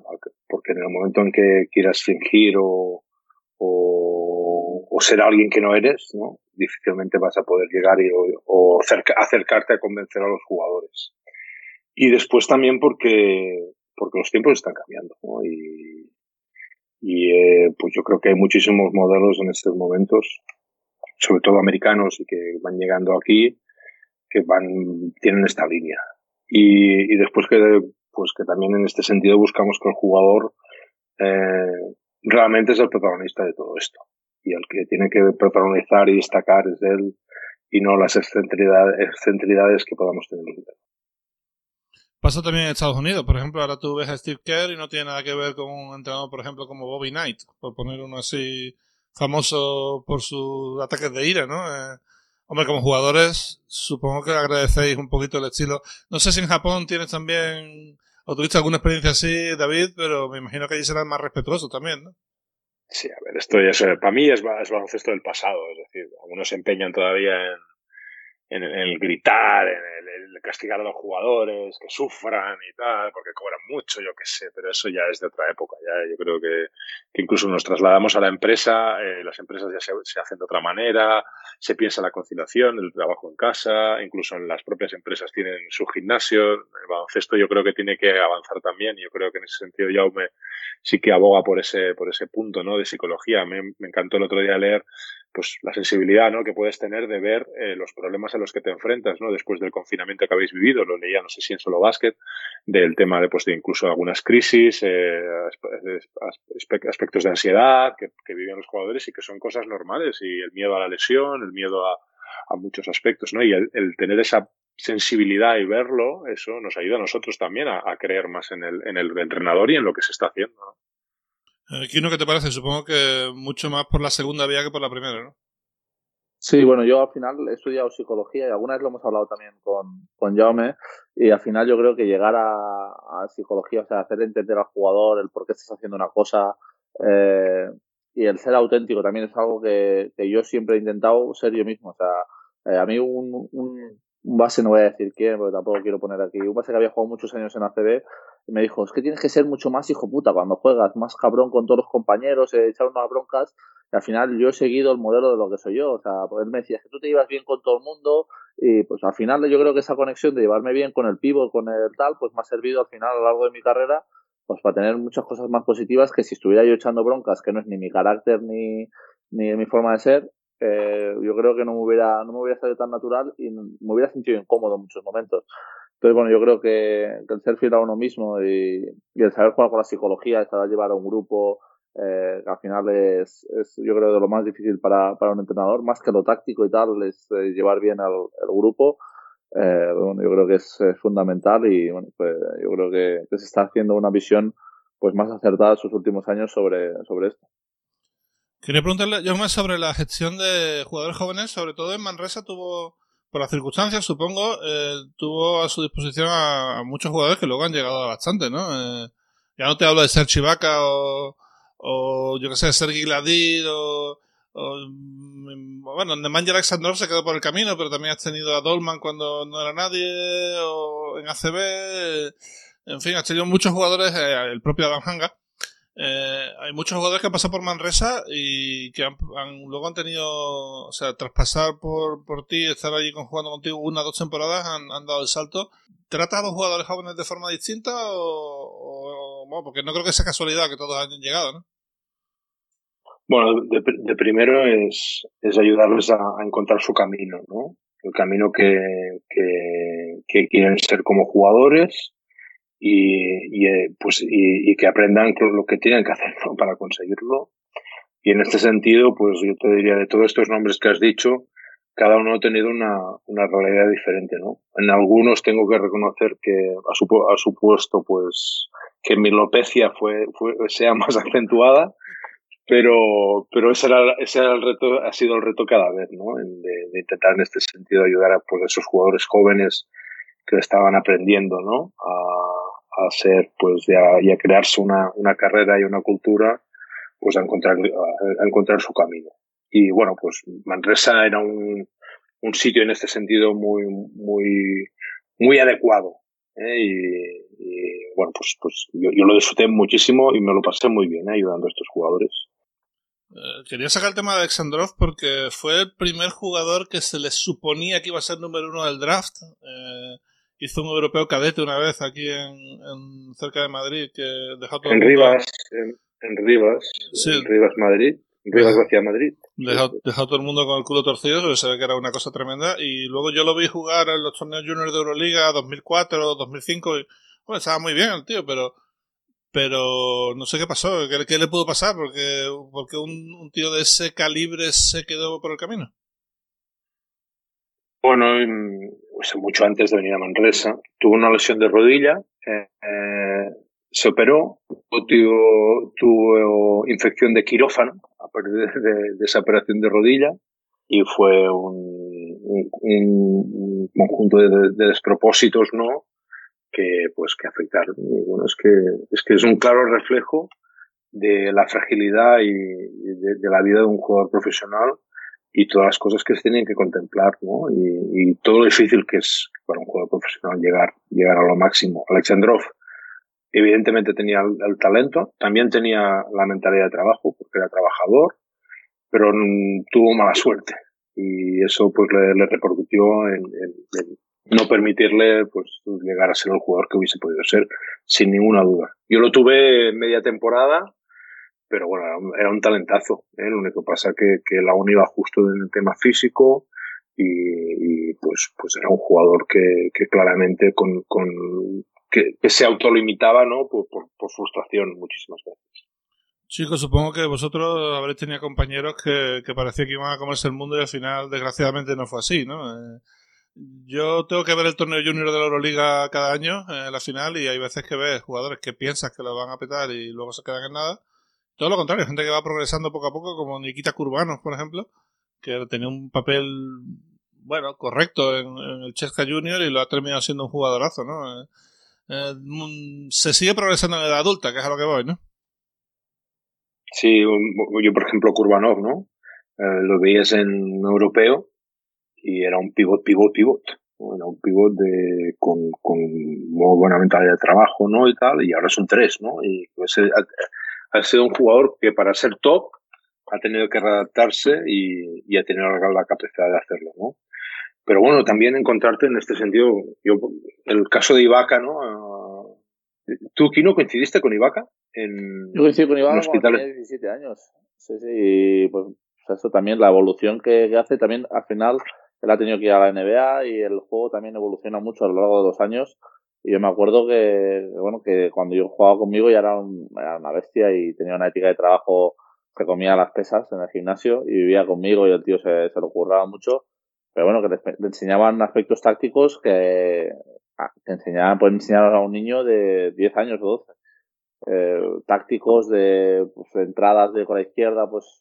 porque en el momento en que quieras fingir o, o, o ser alguien que no eres, ¿no? difícilmente vas a poder llegar y, o, o acercarte a convencer a los jugadores. Y después también porque, porque los tiempos están cambiando. ¿no? Y, y eh, pues yo creo que hay muchísimos modelos en estos momentos, sobre todo americanos y que van llegando aquí, que van, tienen esta línea. Y, y después que, pues que también en este sentido buscamos que el jugador eh, realmente es el protagonista de todo esto. Y el que tiene que protagonizar y destacar es él y no las excentridades, excentridades que podamos tener Pasa también en Estados Unidos. Por ejemplo, ahora tú ves a Steve Kerr y no tiene nada que ver con un entrenador, por ejemplo, como Bobby Knight, por poner uno así famoso por sus ataques de ira, ¿no? Eh, hombre, como jugadores, supongo que agradecéis un poquito el estilo. No sé si en Japón tienes también, o tuviste alguna experiencia así, David, pero me imagino que allí serán más respetuosos también, ¿no? Sí, a ver, esto ya es, para mí es, es baloncesto del pasado, es decir, algunos se empeñan todavía en, en, el gritar, en el, castigar a los jugadores, que sufran y tal, porque cobran mucho, yo qué sé, pero eso ya es de otra época. Ya yo creo que, incluso nos trasladamos a la empresa, eh, las empresas ya se, se, hacen de otra manera, se piensa la conciliación, el trabajo en casa, incluso en las propias empresas tienen su gimnasio, el baloncesto yo creo que tiene que avanzar también, yo creo que en ese sentido Jaume sí que aboga por ese, por ese punto ¿no? de psicología. Me encantó el otro día leer pues la sensibilidad ¿no? que puedes tener de ver eh, los problemas a los que te enfrentas ¿no? después del confinamiento que habéis vivido. Lo leía, no sé si en solo básquet, del tema de, pues, de incluso algunas crisis, eh, aspectos de ansiedad que, viven los jugadores y que son cosas normales. Y el miedo a la lesión, el miedo a, a muchos aspectos. ¿no? Y el, el, tener esa sensibilidad y verlo, eso nos ayuda a nosotros también a, a creer más en el, en el entrenador y en lo que se está haciendo. ¿no? Kino, ¿qué te parece? Supongo que mucho más por la segunda vía que por la primera, ¿no? Sí, bueno, yo al final he estudiado psicología y alguna vez lo hemos hablado también con, con Jaume y al final yo creo que llegar a, a psicología, o sea, hacer entender al jugador el por qué estás haciendo una cosa eh, y el ser auténtico también es algo que, que, yo siempre he intentado ser yo mismo. O sea, eh, a mí un, un, un base, no voy a decir quién, porque tampoco quiero poner aquí, un base que había jugado muchos años en ACB, y me dijo, es que tienes que ser mucho más hijo puta cuando juegas, más cabrón con todos los compañeros, eh, echar unas broncas, y al final yo he seguido el modelo de lo que soy yo, o sea, pues él me decía, es que tú te llevas bien con todo el mundo, y pues al final yo creo que esa conexión de llevarme bien con el pivo, con el tal, pues me ha servido al final a lo largo de mi carrera, pues para tener muchas cosas más positivas que si estuviera yo echando broncas, que no es ni mi carácter ni, ni mi forma de ser, eh, yo creo que no me hubiera no me hubiera salido tan natural y me hubiera sentido incómodo en muchos momentos. Entonces, bueno, yo creo que, que el ser fiel a uno mismo y, y, el saber jugar con la psicología, el saber llevar a un grupo, eh, que al final es, es, yo creo, de lo más difícil para, para un entrenador, más que lo táctico y tal, es eh, llevar bien al, al grupo. Eh, bueno, yo creo que es, es, fundamental y bueno, pues yo creo que, que se está haciendo una visión pues más acertada en sus últimos años sobre, sobre esto. Quería preguntarle yo más sobre la gestión de jugadores jóvenes, sobre todo en Manresa tuvo, por las circunstancias supongo, eh, tuvo a su disposición a, muchos jugadores que luego han llegado a bastante, ¿no? Eh, ya no te hablo de ser Chivaca o, o yo que sé, Sergi Gladir o, o bueno, Nemanja Alexandrov se quedó por el camino, pero también has tenido a Dolman cuando no era nadie, o en ACB, en fin, has tenido muchos jugadores, eh, el propio Adam Hanga, eh, hay muchos jugadores que han pasado por Manresa y que han, luego han tenido, o sea, tras pasar por, por ti, estar allí con, jugando contigo una o dos temporadas, han, han, dado el salto. ¿Tratas a los jugadores jóvenes de forma distinta o, bueno, porque no creo que sea casualidad que todos hayan llegado, ¿no? Bueno, de, primero es, es ayudarles a, a, encontrar su camino, ¿no? El camino que, que quieren ser como jugadores y, y eh, pues y, y, que aprendan lo que tienen que hacer ¿no? para conseguirlo. Y en este sentido pues yo te diría de todos estos nombres que has dicho cada uno ha tenido una, una realidad diferente no en algunos tengo que reconocer que ha, supo, ha supuesto pues que mi alopecia fue, fue sea más acentuada pero pero ese era, ese era el reto ha sido el reto cada vez no de, de intentar en este sentido ayudar a pues esos jugadores jóvenes que estaban aprendiendo no a a ser, pues, ya, y a crearse una, una carrera y una cultura, pues a encontrar, a encontrar su camino. Y bueno, pues Manresa era un, un sitio en este sentido muy, muy, muy adecuado. ¿eh? Y, bueno, pues, pues yo, lo disfruté muchísimo y me lo pasé muy bien ¿eh? ayudando a estos jugadores. Eh, quería sacar el tema de Alexandrov porque fue el primer jugador que se le suponía que iba a ser número uno del draft. Hizo un europeo cadete una vez aquí en, cerca de Madrid que dejó todo en Rivas, en, Rivas, en Rivas Madrid. Rivas hacia Madrid. Dejó, dejó, todo el mundo con el culo torcido, porque se ve que era una cosa tremenda. Y luego yo lo vi jugar en los torneos juniors de Euroliga 2004, 2005. Y, bueno, estaba muy bien el tío, pero pero no sé qué pasó, qué, le pudo pasar, porque, porque un, tío de ese calibre se quedó por el camino. Bueno, pues mucho antes de venir a Manresa, tuvo una lesión de rodilla, eh, se operó, tuvo, tuvo infección de quirófano a partir de, esa operación de rodilla y fue un, un, conjunto de, despropósitos, ¿no? Que, pues, que afectaron. Y bueno, es que, es que es un claro reflejo de la fragilidad y de, la vida de un jugador profesional y todas las cosas que se tienen que contemplar, ¿no? Y, y todo lo difícil que es para un jugador profesional llegar, llegar a lo máximo. Alexandrov, Evidentemente tenía el, talento, también tenía la mentalidad de trabajo, porque era trabajador, pero tuvo mala suerte. Y eso pues le, repercutió en, no permitirle pues llegar a ser el jugador que hubiese podido ser, sin ninguna duda. Yo lo tuve media temporada, pero bueno, era un talentazo. ¿eh? Lo único que pasa que, que la UNI iba justo en el tema físico y, pues, pues era un jugador que, que claramente con, con, que, se autolimitaba ¿no? Por, por, frustración muchísimas veces. Chicos, supongo que vosotros habréis tenido compañeros que, que parecía que iban a comerse el mundo y al final, desgraciadamente, no fue así, ¿no? Eh, yo tengo que ver el torneo junior de la Euroliga cada año, en la final, y hay veces que ves jugadores que piensas que lo van a petar y luego se quedan en nada. Todo lo contrario, gente que va progresando poco a poco, como Nikita Curbanos, por ejemplo, que tenía un papel, bueno, correcto en, el Chesca Junior y lo ha terminado siendo un jugadorazo, ¿no? Eh, eh, mm, se sigue progresando en la edad adulta, que es a lo que voy, ¿no? Sí, yo por ejemplo Kurbanov, ¿no? Eh, lo veías en europeo y era un pivot, pivot, pivot. Era un pivot de, con, con muy buena mentalidad de trabajo, ¿no? Y tal, y ahora son tres, ¿no? Y pues, eh, ha, sido un jugador que para ser top ha tenido que readaptarse y, y ha tenido la capacidad de hacerlo, ¿no? Pero bueno, también encontrarte en este sentido, yo, el caso de Ibaka, ¿no? Ah, ¿Tú, Kino, coincidiste con Ibaka? En, yo coincidí con Ibaka cuando tenía 17 años. Sí, sí, y pues eso también, la evolución que, hace, también al final él ha tenido que ir a la NBA y el juego también evoluciona mucho a lo largo de los años. Y yo me acuerdo que, bueno, que cuando yo jugaba conmigo ya era, una bestia y tenía una ética de trabajo que comía las pesas en el gimnasio y vivía conmigo y el tío se, se lo curraba mucho pero bueno, que le, enseñaban aspectos tácticos que, enseñaban, pueden enseñar a un niño de 10 años o 12. Eh, tácticos de pues, entradas de con la izquierda, pues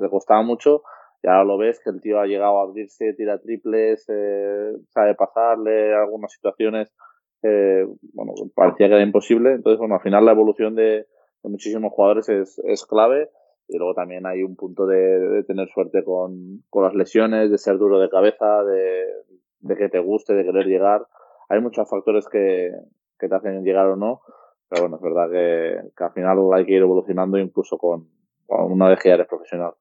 le costaba mucho. Y ahora lo ves que el tío ha llegado a abrirse, tira triples, eh, sabe pasarle algunas situaciones. Eh, bueno, parecía que era imposible. Entonces, bueno, al final la evolución de, muchísimos jugadores es, es clave y luego también hay un punto de, tener suerte con, con, las lesiones, de ser duro de cabeza, de, de, que te guste, de querer llegar. Hay muchos factores que, que te hacen llegar o no, pero bueno, es verdad que, al final hay que ir evolucionando incluso con, una vez que eres profesional.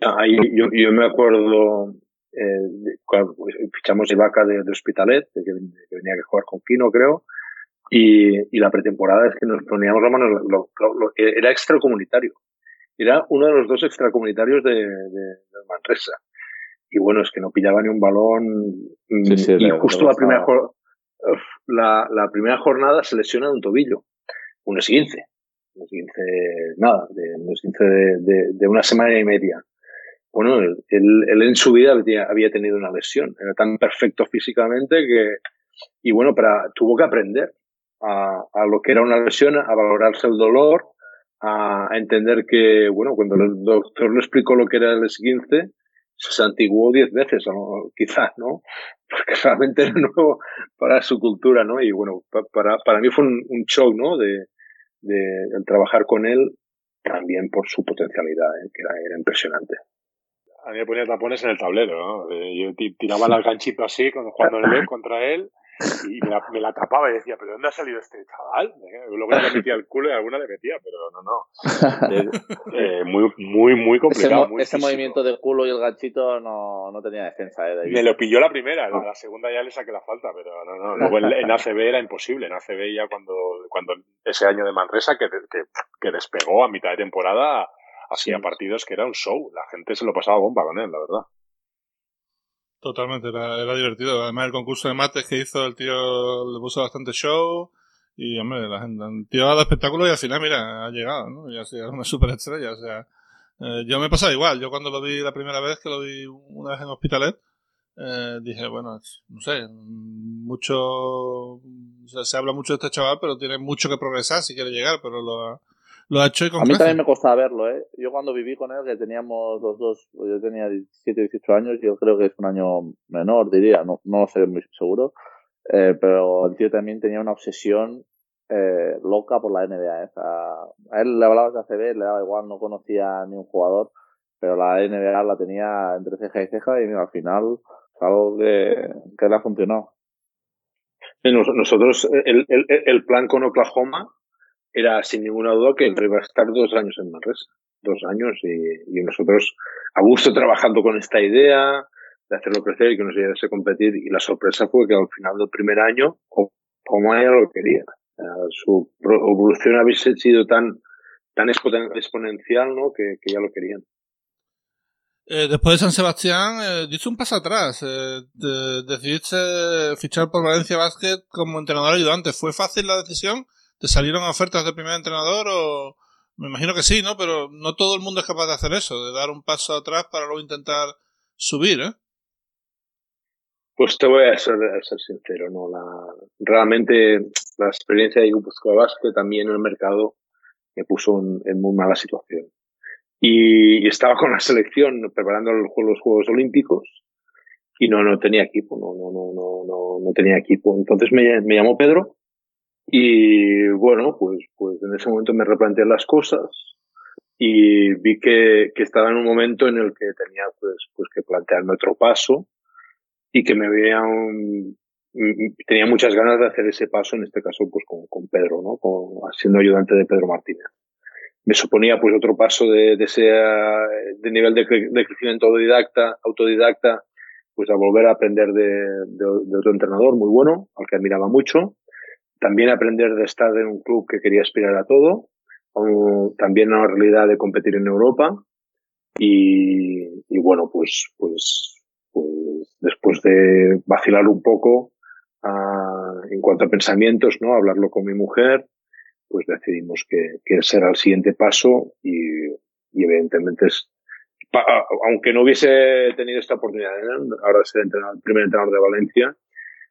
Ah, yo me acuerdo eh, fichamos Ibaka de, de Hospitalet, que, venía a jugar con Kino, creo, y, y, la pretemporada es que nos poníamos la mano, lo, era extracomunitario. Era uno de los dos extracomunitarios de, de, Manresa. Y bueno, es que no pillaba ni un balón. Mm, y justo la primera, la, la, primera jornada se lesiona de un tobillo. Un esguince. Un esguince, nada, de, un esguince de, de, una semana y media. Bueno, él, él, en su vida había, tenido una lesión. Era tan perfecto físicamente que, y bueno, para, tuvo que aprender a, lo que era una lesión, a valorarse el dolor, a, entender que, bueno, cuando el doctor le explicó lo que era el esguince, se santiguó diez veces, quizás, ¿no? Porque realmente era nuevo para su cultura, ¿no? Y bueno, para, mí fue un, show, ¿no? De, trabajar con él, también por su potencialidad, ¿eh? que era impresionante. A mí me ponía tapones en el tablero, ¿no? Yo tiraba el ganchito así cuando jugando el contra él y me la, me la, tapaba y decía, ¿pero dónde ha salido este chaval? Luego le metía el culo y alguna le metía, pero no, no. Eh, muy, muy, muy complicado. Ese, movimiento del culo y el ganchito no, no tenía defensa, ¿eh? Me lo pilló la primera, la, la, segunda ya le saqué la falta, pero no, no. Luego en, ACB era imposible. En ACB ya cuando, cuando ese año de Manresa que, que, que despegó a mitad de temporada, hacía partidos que era un show. La gente se lo pasaba bomba con él, la verdad. Totalmente, era, era, divertido. Además, el concurso de mates que hizo el tío le puso bastante show. Y, hombre, la gente, el tío ha dado espectáculo y al final, mira, ha llegado, ¿no? Y ha sido una superestrella. O sea, eh, yo me he pasado igual. Yo cuando lo vi la primera vez, que lo vi una vez en Hospitalet, eh, dije, bueno, no sé, mucho. O sea, se habla mucho de este chaval, pero tiene mucho que progresar si quiere llegar, pero lo ha, lo ha hecho y con A mí también me costaba verlo, ¿eh? Yo cuando viví con él, que teníamos los dos, pues yo tenía 17, 18 años, yo creo que es un año menor, diría, no, no lo sé muy seguro, eh, pero el tío también tenía una obsesión eh, loca por la NBA. ¿eh? a él le hablaba de ACB, le daba igual, no conocía ni un jugador, pero la NBA la tenía entre ceja y ceja y al final es algo que, que le ha funcionado. Nosotros, el, el, el plan con Oklahoma era sin ninguna duda que iba a estar dos años en Manresa, dos años y, nosotros a gusto trabajando con esta idea de hacerlo crecer y que nos llevase a competir y la sorpresa fue que al final del primer año como ella lo quería. Su evolución había sido tan, tan exponencial ¿no? que, ya lo querían. Eh, después de San Sebastián, eh, un paso atrás. Eh, decidiste fichar por Valencia Basket como entrenador ayudante. ¿Fue fácil la decisión? ¿Te salieron ofertas de primer entrenador o...? Me imagino que sí, ¿no? Pero no todo el mundo es capaz de hacer eso, de dar un paso atrás para luego intentar subir, ¿eh? Pues te voy a ser, sincero, ¿no? La, realmente la experiencia de Guipúzcoa Basque también en el mercado me puso en, muy mala situación. Y, estaba con la selección preparando los Juegos Olímpicos y no, no tenía equipo, no, no, no, no, no, no tenía equipo. Entonces me, me llamó Pedro y bueno, pues, pues en ese momento me replanteé las cosas y vi que, que estaba en un momento en el que tenía pues, pues que plantearme otro paso y que me veía un, tenía muchas ganas de hacer ese paso, en este caso pues con, con Pedro, ¿no? Con, siendo ayudante de Pedro Martínez. Me suponía pues otro paso de, de, ese, de nivel de, crecimiento autodidacta, autodidacta, pues a volver a aprender de, de, de otro entrenador muy bueno, al que admiraba mucho también aprender de estar en un club que quería aspirar a todo, también a la realidad de competir en Europa y, bueno, pues, pues, pues después de vacilar un poco uh, en cuanto a pensamientos, ¿no? Hablarlo con mi mujer, pues decidimos que, que ese era el siguiente paso y, y evidentemente es, aunque no hubiese tenido esta oportunidad, ¿eh? ahora ser el primer entrenador de Valencia,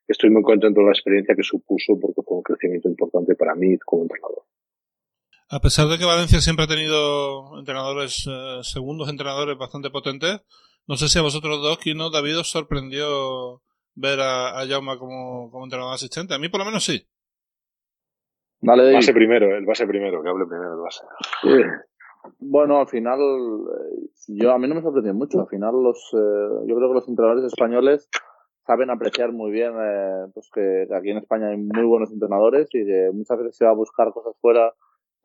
estoy muy contento de la experiencia que supuso porque fue un crecimiento importante para mí como entrenador. A pesar de que Valencia siempre ha tenido entrenadores, eh, segundos entrenadores bastante potentes, no sé si a vosotros dos, no David, os sorprendió ver a, a Jaume como, como entrenador asistente. A mí por lo menos sí. Vale, el base primero, el base primero, que hable primero el base. Bueno, al final, eh, yo a mí no me sorprendió mucho. Al final, los, eh, yo creo que los entrenadores españoles saben apreciar muy bien eh, pues que, aquí en España hay muy buenos entrenadores y que muchas veces se va a buscar cosas fuera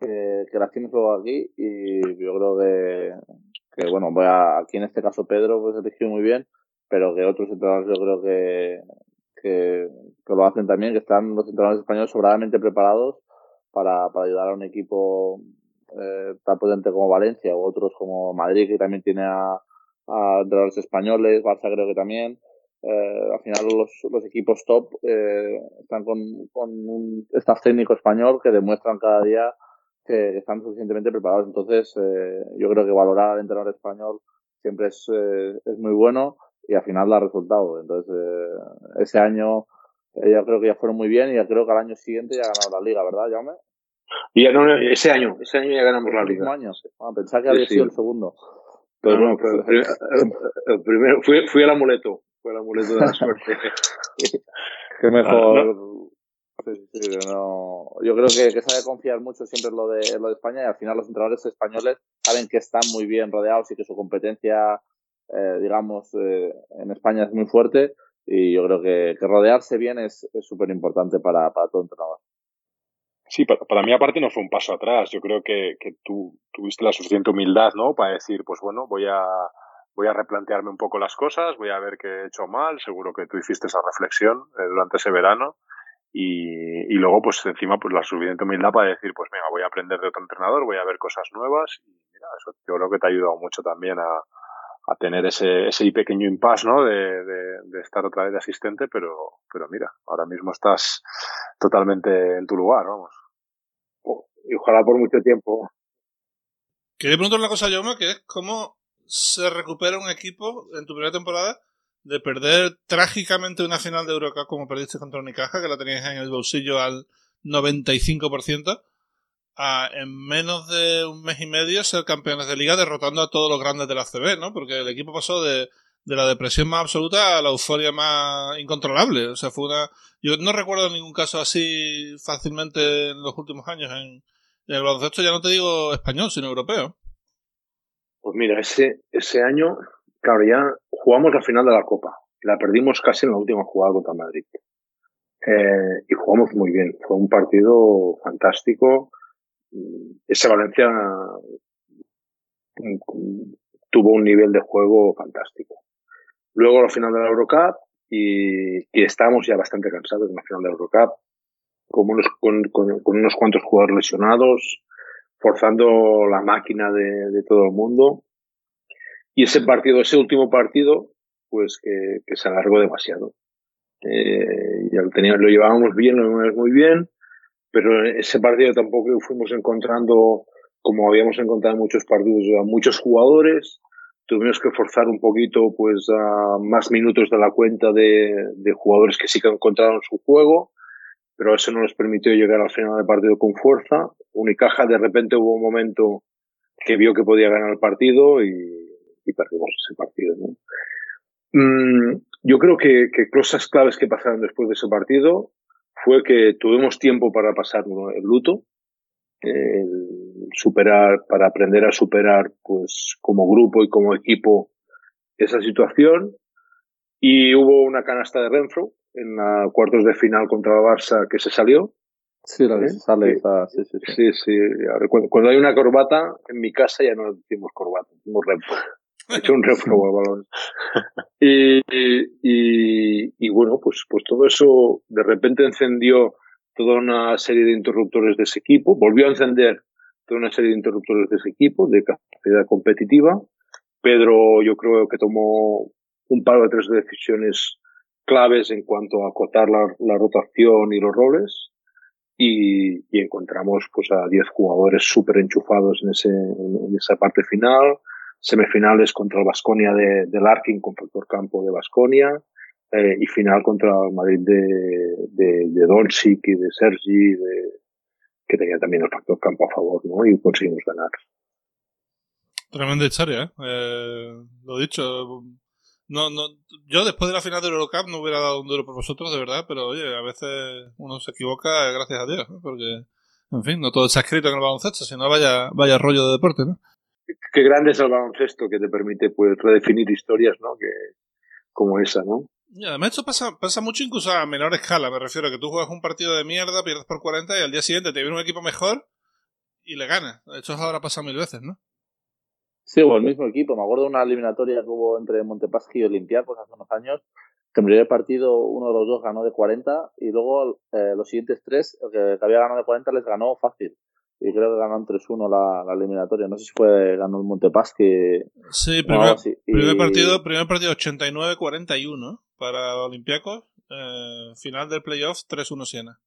que, que las tienes luego aquí y yo creo que, que bueno, voy a, aquí en este caso Pedro pues eligió muy bien, pero que otros entrenadores yo creo que, que, que lo hacen también, que están los entrenadores españoles sobradamente preparados para, para ayudar a un equipo eh, tan potente como Valencia o otros como Madrid que también tiene a, a entrenadores españoles, Barça creo que también eh, al final los, los equipos top eh, están con, con, un staff técnico español que demuestran cada día que están suficientemente preparados. Entonces, eh, yo creo que valorar al entrenador español siempre es, eh, es muy bueno y al final da resultado. Entonces, eh, ese año eh, ya creo que ya fueron muy bien y ya creo que al año siguiente ya ganado la liga, ¿verdad, Jaume? Y ya no, ese año, ese año ya ganamos la liga. Año? Ah, pensaba que había sido el segundo. Pero no, pero, el primero, fui, fui el amuleto fue el amuleto de la suerte. Qué mejor. Ah, no. Yo creo que, que sabe confiar mucho siempre en lo, de, lo de España y al final los entrenadores españoles saben que están muy bien rodeados y que su competencia eh, digamos, eh, en España es muy fuerte y yo creo que, que rodearse bien es súper importante para, para todo entrenador. Sí, para, para, mí aparte no fue un paso atrás. Yo creo que, que tú tuviste la suficiente humildad, ¿no? Para decir, pues bueno, voy a, voy a replantearme un poco las cosas, voy a ver qué he hecho mal. Seguro que tú hiciste esa reflexión eh, durante ese verano. Y, y, luego, pues encima, pues la suficiente humildad para decir, pues venga, voy a aprender de otro entrenador, voy a ver cosas nuevas. Y mira, eso yo creo que te ha ayudado mucho también a, a tener ese, ese pequeño impasse, ¿no? De, de, de, estar otra vez de asistente, pero, pero mira, ahora mismo estás totalmente en tu lugar, vamos. Y ojalá por mucho tiempo. Quería preguntar una cosa, Jaume, que es cómo se recupera un equipo en tu primera temporada de perder trágicamente una final de Eurocup como perdiste contra Unicaja, que la tenías en el bolsillo al 95%, a en menos de un mes y medio ser campeones de liga derrotando a todos los grandes de la CB, ¿no? Porque el equipo pasó de, de la depresión más absoluta a la euforia más incontrolable. O sea, fue una... Yo no recuerdo ningún caso así fácilmente en los últimos años en, en el baloncesto, ya no te digo español, sino europeo. Pues mira, ese, ese año, claro, ya jugamos la final de la Copa. La perdimos casi en la última jugada contra Madrid. Eh, y jugamos muy bien. Fue un partido fantástico ese Valencia tuvo un nivel de juego fantástico. Luego la final de la Eurocup y, y estábamos ya bastante cansados en la final de la Eurocup, con unos, con unos cuantos jugadores lesionados, forzando la máquina de, de, todo el mundo. Y ese partido, ese último partido, pues que, que se alargó demasiado. Eh, ya lo, teníamos, lo llevábamos bien, lo llevábamos muy bien, pero ese partido tampoco fuimos encontrando, como habíamos encontrado en muchos partidos, a muchos jugadores. Tuvimos que forzar un poquito, pues, a más minutos de la cuenta de, de jugadores que sí que encontraron su juego, pero eso no les permitió llegar al final del partido con fuerza. Unicaja, de repente hubo un momento que vio que podía ganar el partido y, y perdimos ese partido, ¿no? Mm, yo creo que, que cosas claves que pasaron después de ese partido fue que tuvimos tiempo para pasar el luto, el superar, para aprender a superar, pues, como grupo y como equipo esa situación. Y hubo una canasta de Renfro en la cuartos de final contra la Barça que se salió. Sí, la ¿Eh? sale esa, sí, sí, sí. sí, sí. Cuando, cuando, hay una corbata, en mi casa ya no decimos corbata, decimos Renfro. He hecho un refro al balón. Y, y, y, bueno, pues, pues todo eso de repente encendió toda una serie de interruptores de ese equipo, volvió a encender toda una serie de interruptores de ese equipo, de capacidad competitiva. Pedro yo creo que tomó un par de tres decisiones claves en cuanto a acotar la, la rotación y los roles y, y encontramos pues a 10 jugadores súper enchufados en, ese, en esa parte final semifinales contra el Basconia de, de Larkin con factor campo de Basconia eh, y final contra el Madrid de, de, de Doncic y de Sergi de, que tenía también el factor campo a favor ¿no? y conseguimos ganar tremenda historia ¿eh? eh lo dicho no, no, yo después de la final del Eurocup no hubiera dado un duro por vosotros, de verdad, pero oye, a veces uno se equivoca, gracias a Dios, ¿no? porque, en fin, no todo está escrito en el baloncesto, sino vaya, vaya rollo de deporte, ¿no? qué grande es el baloncesto que te permite pues redefinir historias, ¿no? Que como esa, ¿no? Y además esto pasa, pasa mucho incluso a menor escala, me refiero a que tú juegas un partido de mierda, pierdes por 40 y al día siguiente te viene un equipo mejor y le ganas. Esto ahora pasa mil veces, ¿no? Sí, o el mismo equipo. Me acuerdo de una eliminatoria que hubo entre Montepaschi y Olympiacos hace unos años, que en el primer partido uno de los dos ganó de 40 y luego eh, los siguientes tres, el que había ganado de 40 les ganó fácil y creo que ganaron 3-1 la, la, eliminatoria. No sé si fue ganó el Montepaschi. Sí, primer, primer y... partido, primer partido 89-41 para Olympiacos. Eh, final del playoff 3-1 Siena.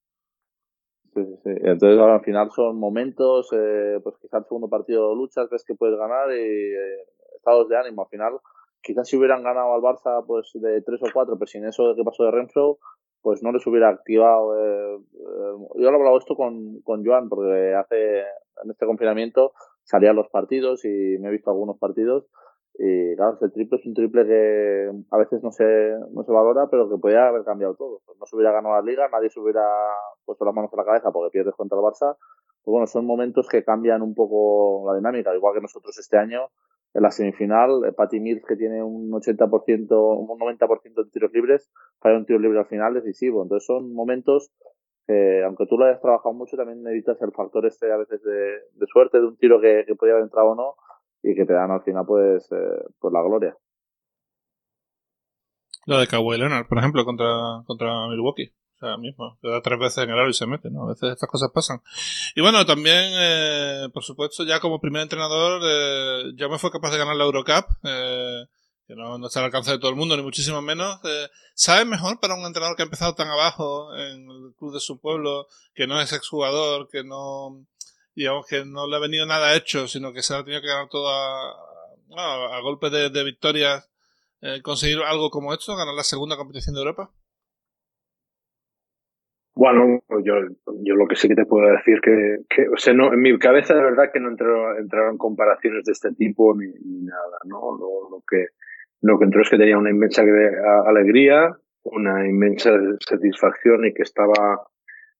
Sí, sí, sí. Entonces al final son momentos, eh, pues quizás el segundo partido luchas, ves que puedes ganar y eh, estados de ánimo. Al final, quizás si hubieran ganado al Barça pues de 3 o 4, pero sin eso que pasó de Renfro, pues no les hubiera activado. Eh, eh, yo lo he hablado esto con, con Joan, porque hace, en este confinamiento salían los partidos y me he visto algunos partidos. Y claro, el triple es un triple que a veces no se, no se valora, pero que podía haber cambiado todo. Pues no se hubiera ganado la liga, nadie se hubiera puesto las manos a la cabeza porque pierdes contra el Barça. Pues bueno, son momentos que cambian un poco la dinámica. Igual que nosotros este año, en la semifinal, eh, Patty Mills, que tiene un 80%, un 90% de tiros libres, falla un tiro libre al final decisivo. Entonces son momentos que, aunque tú lo hayas trabajado mucho, también necesitas el factor este a veces de, suerte, de un tiro que, que podía haber entrado o no, y que te dan al final pues, eh, pues la gloria. Lo de Kawhi Leonard, por ejemplo, contra, contra Milwaukee. O sea, mismo, le da tres veces en el aro y se mete, ¿no? A veces estas cosas pasan. Y bueno, también, eh, por supuesto, ya como primer entrenador, eh, ya me fue capaz de ganar la Eurocup, eh, que no, no, está al alcance de todo el mundo, ni muchísimo menos. Eh, ¿Sabe mejor para un entrenador que ha empezado tan abajo en el club de su pueblo, que no es exjugador, que no, digamos, que no le ha venido nada hecho, sino que se ha tenido que ganar todo a, a, a golpe de, de victorias eh, conseguir algo como esto, ganar la segunda competición de Europa? Bueno, yo, yo lo que sí que te puedo decir que, que o sea, no, en mi cabeza de verdad que no entraron, entraron comparaciones de este tipo ni, ni nada, ¿no? Lo, lo, que, lo que entró es que tenía una inmensa alegría, una inmensa satisfacción y que estaba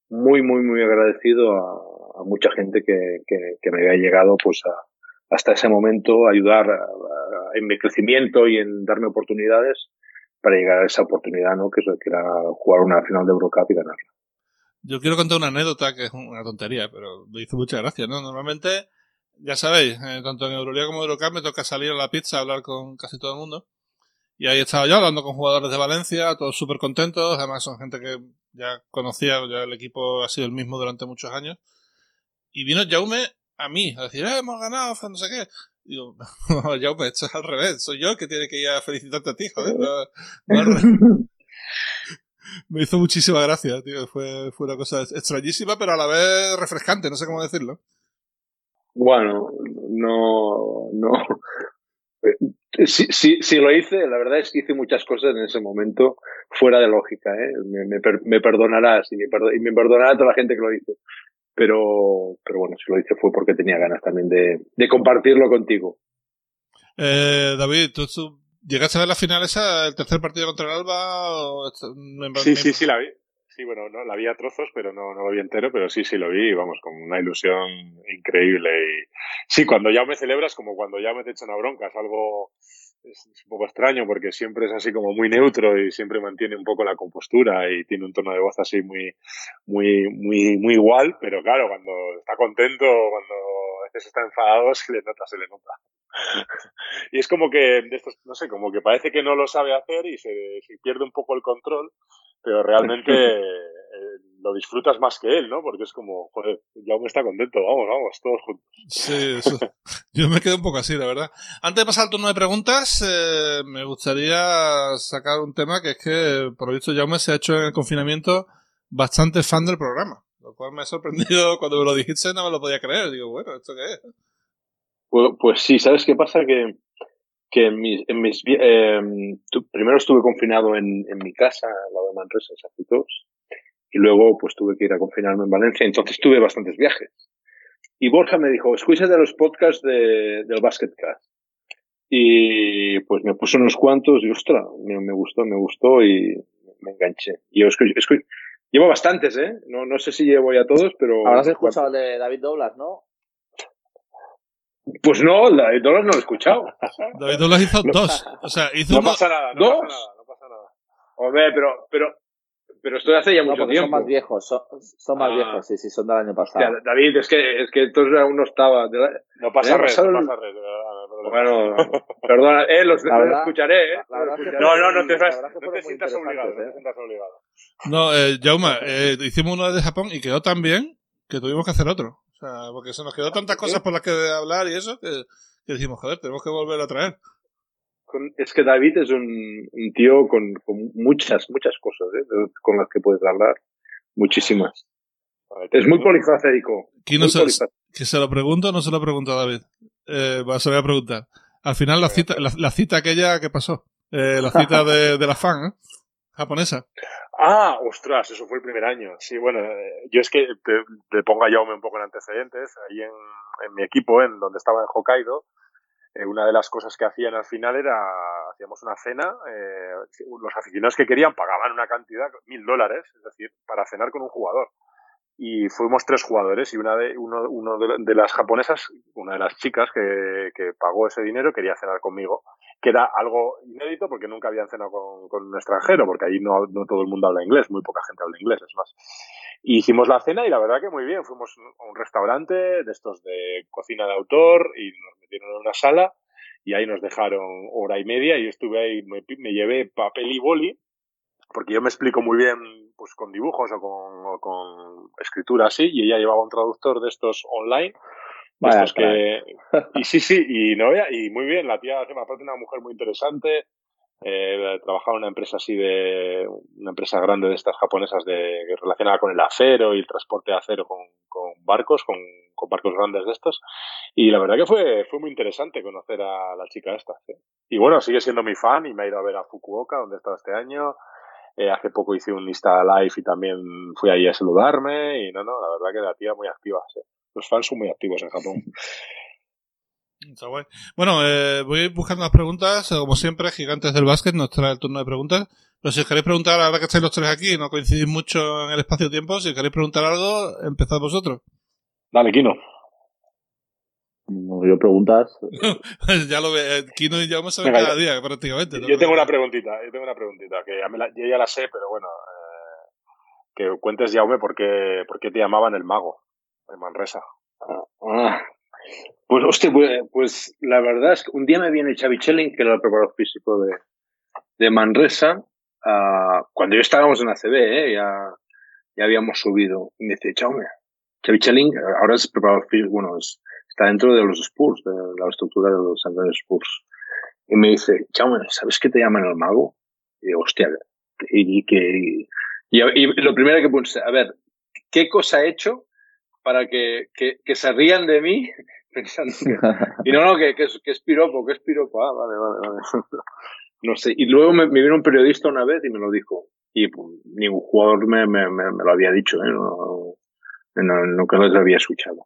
muy, muy, muy agradecido a, a mucha gente que, que, que, me había llegado pues a, hasta ese momento ayudar en mi crecimiento y en darme oportunidades para llegar a esa oportunidad, ¿no? Que, que era jugar una final de Eurocup y ganarla. Yo quiero contar una anécdota que es una tontería, pero me hizo mucha gracia, ¿no? Normalmente, ya sabéis, eh, tanto en Euroliga como en Eurocup me toca salir a la pizza a hablar con casi todo el mundo. Y ahí estaba yo hablando con jugadores de Valencia, todos súper contentos, además son gente que ya conocía, ya el equipo ha sido el mismo durante muchos años. Y vino Jaume a mí, a decir, eh, hemos ganado, no sé qué. Digo, ya, pues esto es al revés, soy yo el que tiene que ir a felicitarte a ti, joder. Me hizo muchísima gracia, tío. Fue, fue una cosa extrañísima, pero a la vez refrescante, no sé cómo decirlo. Bueno, no, no. Si, si, si, lo hice, la verdad es que hice muchas cosas en ese momento fuera de lógica, ¿eh? Me, me, me perdonarás y me, y me perdonará toda la gente que lo hizo pero, pero bueno, si lo hice fue porque tenía ganas también de, de compartirlo contigo. Eh, David, ¿tú, ¿tú, llegaste a ver la final esa, el tercer partido contra el Alba? O... Sí, sí, sí, la vi. Sí, bueno, no, la vi a trozos, pero no, no lo vi entero, pero sí, sí lo vi, vamos, con una ilusión increíble. Y sí, cuando ya me celebras, como cuando ya me te echan una bronca, es algo, es, un poco extraño porque siempre es así como muy neutro y siempre mantiene un poco la compostura y tiene un tono de voz así muy, muy, muy, muy igual, pero claro, cuando está contento, cuando a veces está enfadado, se le nota, se le nota. y es como que, no sé, como que parece que no lo sabe hacer y se, se pierde un poco el control, pero realmente eh, lo disfrutas más que él, ¿no? Porque es como, joder, ya me está contento, vamos, vamos, todos juntos. Sí, eso. yo me quedo un poco así, la verdad. Antes de pasar al turno de preguntas, eh, me gustaría sacar un tema que es que, por lo visto, Jaume se ha hecho en el confinamiento bastante fan del programa. Lo cual me ha sorprendido cuando me lo dijiste, no me lo podía creer. Digo, bueno, ¿esto qué es? Pues, pues sí, ¿sabes qué pasa? Que, que en mis, en mis eh, primero estuve confinado en, en mi casa, al lado de Manresa, en Sacitos, y luego pues tuve que ir a confinarme en Valencia, entonces tuve bastantes viajes. Y Borja me dijo, escucha de los podcasts de, del Basketcast. Y pues me puso unos cuantos y ostras, me, me gustó, me gustó y me enganché. Y yo escucho, escucho, llevo bastantes, ¿eh? No, no sé si llevo ya todos, pero... Habrás escuchado el de David Doblas, ¿no? Pues no, David Doblas no lo he escuchado. David Doblas hizo dos. O sea, hizo no uno... pasa nada, no ¿Dos? pasa nada, no pasa nada. Hombre, pero, pero, pero esto hace ya No, mucho porque tiempo. son más viejos, son, son más Ah. viejos, sí, sí, son del año O pasado. sea, David, es que, es que entonces aún no estaba. De la- No pasa Me ha red, pasado no pasa red. Bueno, perdona, eh, los, La los verdad- escucharé, eh. escucharé. No, no, no te, no te sientas obligado, no te interesantes, sientas obligado. No, eh, Jauma, eh, hicimos uno de Japón y quedó tan bien que tuvimos que hacer otro. O sea, porque se nos quedó tantas cosas por las que hablar y eso que, que dijimos, joder, tenemos que volver a traer. Con- Es que David es un, un tío con, con muchas, muchas cosas, eh, con las que puedes hablar. Muchísimas. Es muy polifacético. Aquí no Muy se, polifacético. que se lo pregunto o no se lo pregunto a David. Eh, se lo voy a preguntar. Al final la cita, la, la cita aquella que pasó. Eh, la cita de, de la fan, ¿eh? Japonesa. Ah, ostras, eso fue el primer año. Sí, bueno, yo es que te, te pongo a Jaume un poco en antecedentes. Ahí en, en mi equipo, en donde estaba en Hokkaido, eh, una de las cosas que hacían al final era, hacíamos una cena, eh, los aficionados que querían pagaban una cantidad, mil dólares, es decir, para cenar con un jugador. y fuimos tres jugadores y una de, uno, uno de, las japonesas, una de las chicas que, que, pagó ese dinero quería cenar conmigo, que era algo inédito porque nunca habían cenado con, con un extranjero, porque ahí no, no, todo el mundo habla inglés, muy poca gente habla inglés, es más. Y hicimos la cena y la verdad que muy bien, fuimos a un restaurante de estos de cocina de autor y nos metieron en una sala y ahí nos dejaron hora y media y yo estuve ahí, me, me llevé papel y boli porque yo me explico muy bien pues con dibujos o con, con escritura así y ella llevaba un traductor de estos online estos que y sí sí y no y muy bien la tía me parece una mujer muy interesante eh, trabajaba en una empresa así de una empresa grande de estas japonesas de relacionada con el acero y el transporte de acero con, con barcos con, con, barcos grandes de estos y la verdad que fue fue muy interesante conocer a la chica esta y bueno sigue siendo mi fan y me ha ido a ver a Fukuoka donde he estado este año eh, hace poco hice un Insta Live y también fui ahí a saludarme y no, no, la verdad que la tía muy activa. Los fans son muy activos en Japón. Está guay. Bueno, eh, voy buscando las preguntas. Como siempre, Gigantes del Básquet nos trae el turno de preguntas. Pero si os queréis preguntar, ahora que estáis los tres aquí, no coincidís mucho en el espacio-tiempo, si queréis preguntar algo, empezad vosotros. Dale, Kino. Yo preguntas. ya lo ve. Eh, Kino y yo me saben cada día prácticamente. Yo tengo una preguntita, yo tengo una preguntita, que ya la, yo ya la sé, pero bueno, eh, que cuentes, Jaume, por qué, por qué te llamaban el mago en Manresa. Ah, pues, hostia, pues, pues, la verdad es que un día me viene Xavi Chelling, que era el preparador físico de, de Manresa, uh, cuando yo estábamos en ACB, ¿eh? ya, ya habíamos subido, y me dice, Jaume, Xavi Chelling, ahora es preparador físico, bueno, es está dentro de los Spurs, de la estructura de los Angeles Spurs. Y me dice, Chaume, ¿sabes que te llaman el mago? Y digo, hostia, y, que, y, lo primero que puse, a ver, ¿qué cosa he hecho para que, que, que se rían de mí pensando que, y no, no, que, que, es, que es piropo, que es piropo, ah, vale, vale, vale. no sé, y luego me, vino un periodista una vez y me lo dijo, y pues, ningún jugador me, me, me, lo había dicho, ¿eh? no, nunca lo había escuchado.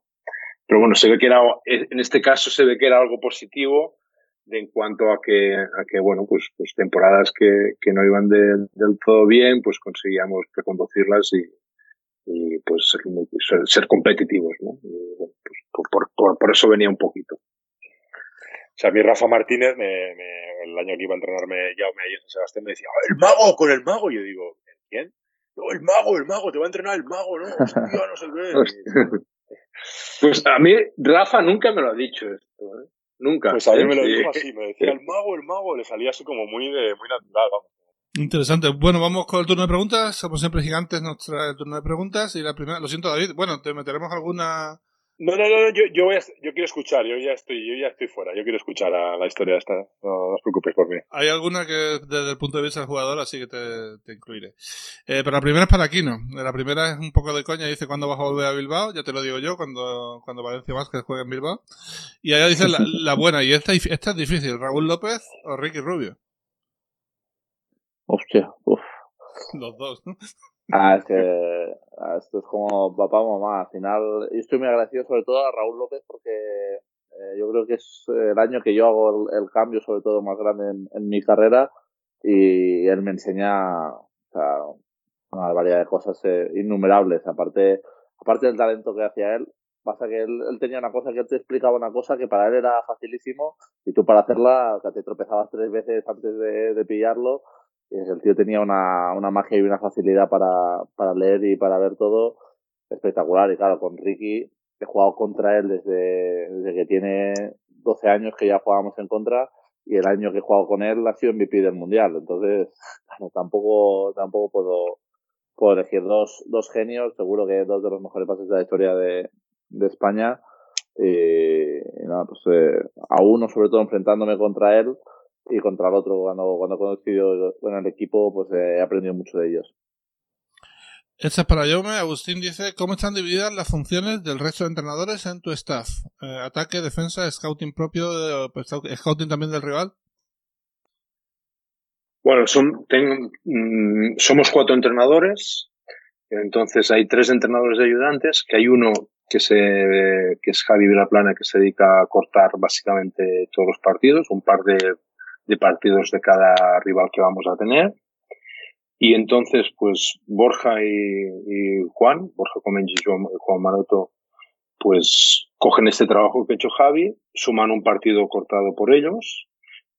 Pero bueno, se ve que era, en este caso se ve que era algo positivo de en cuanto a que, a que bueno, pues, pues temporadas que, que no iban del todo bien, pues conseguíamos reconducirlas y, y pues ser, ser, competitivos, ¿no? Y, bueno, pues por, por, por, eso venía un poquito. O sea, a mí Rafa Martínez, me, me, el año que iba a entrenarme ya ahí en Sebastián, me decía, ¡el mago con el mago! Y yo digo, ¿quién? No, el mago, el mago, te va a entrenar el mago, ¿no? Hostia, no sé qué. Pues a mí, Rafa nunca me lo ha dicho esto, ¿eh? Nunca. Pues a mí me lo dijo así, me decía el mago, el mago, le salía así como muy de, muy natural, vamos. Interesante. Bueno, vamos con el turno de preguntas. Somos siempre gigantes, el turno de preguntas. Y la primera, lo siento, David. Bueno, te meteremos alguna no, no, no, yo, yo, voy a, yo quiero escuchar, yo ya estoy, yo ya estoy fuera, yo quiero escuchar a la historia esta, no, no os preocupéis por mí. Hay alguna que desde el punto de vista del jugador, así que te, te incluiré. Eh, pero la primera es para Aquino, la primera es un poco de coña, dice cuándo vas a volver a Bilbao, ya te lo digo yo, cuando, cuando Valencia Vázquez juegue en Bilbao. Y allá dice la, la buena, y esta, esta es difícil, Raúl López o Ricky Rubio. Hostia, uff. Los dos. Ah, es que ah, esto es como papá o mamá. Al final, yo estoy muy agradecido sobre todo a Raúl López porque eh, yo creo que es el año que yo hago el, cambio, sobre todo más grande en, en, mi carrera, y él me enseña o sea, una variedad de cosas eh, innumerables. Aparte, aparte del talento que hacía él, pasa que él, él, tenía una cosa que él te explicaba una cosa que para él era facilísimo y tú para hacerla, o sea, te tropezabas tres veces antes de, de pillarlo el tío tenía una, una magia y una facilidad para, para leer y para ver todo espectacular. Y claro, con Ricky he jugado contra él desde, desde que tiene 12 años que ya jugábamos en contra y el año que he jugado con él ha sido MVP del mundial. Entonces, tampoco, tampoco puedo, puedo elegir dos, dos genios, seguro que dos de los mejores pases de la historia de, de España. Y, nada, pues eh, a uno sobre todo enfrentándome contra él, y contra el otro cuando, cuando he conocido con el equipo pues eh, he aprendido mucho de ellos. Esta es para Yome. Agustín dice, ¿cómo están divididas las funciones del resto de entrenadores en tu staff? Eh, ataque, defensa, scouting propio, pues, scouting también del rival. Bueno, son, tengo, mm, somos cuatro entrenadores, entonces hay tres entrenadores de ayudantes, que hay uno que, se, que es Javi Vilaplana, que se dedica a cortar básicamente todos los partidos, un par de de partidos de cada rival que vamos a tener. Y entonces, pues Borja y, Juan, Borja Comengi y Juan Maroto, pues cogen este trabajo que ha hecho Javi, suman un partido cortado por ellos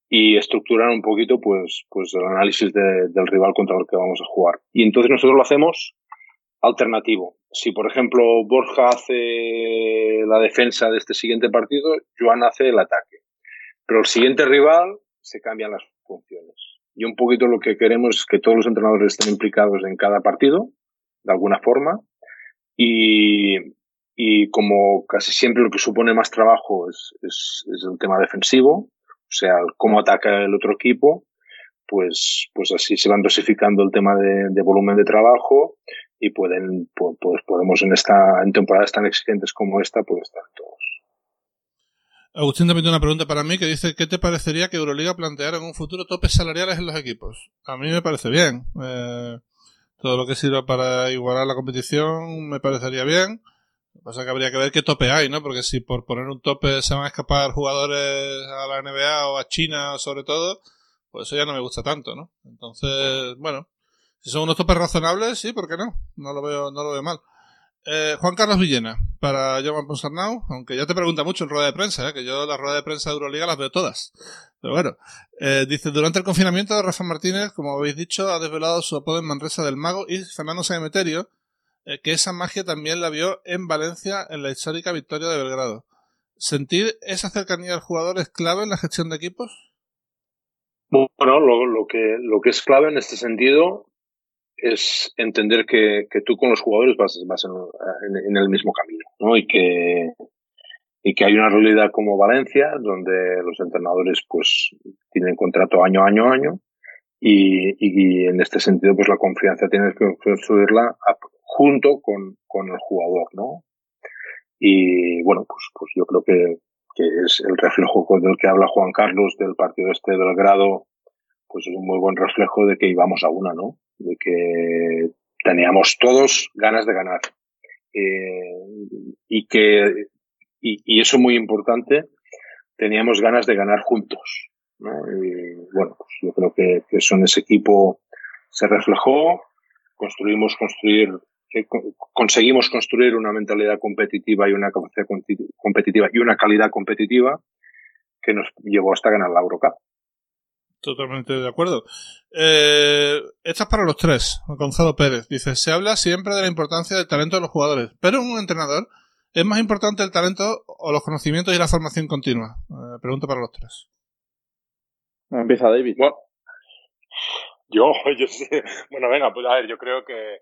y estructuran un poquito pues, pues el análisis del rival contra el que vamos a jugar. Y entonces nosotros lo hacemos alternativo. Si, por ejemplo, Borja hace la defensa de este siguiente partido, Joan hace el ataque. Pero el siguiente rival se cambian las funciones. Y un poquito lo que queremos es que todos los entrenadores estén implicados en cada partido, de alguna forma. Y, y como casi siempre lo que supone más trabajo es, es, es el tema defensivo, o sea, cómo ataca el otro equipo, pues, pues así se van dosificando el tema de, de volumen de trabajo y pueden, pues, podemos en esta, en temporadas tan exigentes como esta, pues estar todos. Agustín también tiene una pregunta para mí que dice, ¿qué te parecería que Euroliga planteara en un futuro topes salariales en los equipos? A mí me parece bien. Eh, todo lo que sirva para igualar la competición me parecería bien. Lo que pasa es que habría que ver qué tope hay, ¿no? Porque si por poner un tope se van a escapar jugadores a la NBA o a China sobre todo, pues eso ya no me gusta tanto, ¿no? Entonces, bueno, si son unos topes razonables, sí, ¿por qué no? No lo veo, no lo veo mal. Eh, Juan Carlos Villena, para Jovan Ponsarnau, aunque ya te pregunta mucho en rueda de prensa, ¿eh? que yo las ruedas de prensa de Euroliga las veo todas. Pero bueno, eh, dice, durante el confinamiento, Rafa Martínez, como habéis dicho, ha desvelado su apodo en Manresa del Mago y Fernando Sanemeterio, eh, que esa magia también la vio en Valencia en la histórica victoria de Belgrado. ¿Sentir esa cercanía al jugador es clave en la gestión de equipos? Bueno, lo, que, lo que es clave en este sentido es entender que, que tú con los jugadores vas, vas en, en, el mismo camino, ¿no? Y que, y que hay una realidad como Valencia, donde los entrenadores pues tienen contrato año, año, año, y, y, en este sentido pues la confianza tienes que construirla junto con, con el jugador, ¿no? Y bueno, pues, pues yo creo que, que es el reflejo del que habla Juan Carlos del partido este del grado, pues es un muy buen reflejo de que íbamos a una, ¿no? De que teníamos todos ganas de ganar. Eh, y que, y, y, eso muy importante, teníamos ganas de ganar juntos, ¿no? Y bueno, pues yo creo que, que eso en ese equipo se reflejó, construimos construir conseguimos construir una mentalidad competitiva y una capacidad competitiva y una calidad competitiva que nos llevó hasta ganar la Eurocup. Totalmente de acuerdo. Eh, esta es para los tres. Gonzalo Pérez dice, se habla siempre de la importancia del talento de los jugadores, pero en un entrenador es más importante el talento o los conocimientos y la formación continua. Eh, pregunta para los tres. Empieza David. Bueno, yo, yo sé. Bueno, venga, pues a ver, yo creo que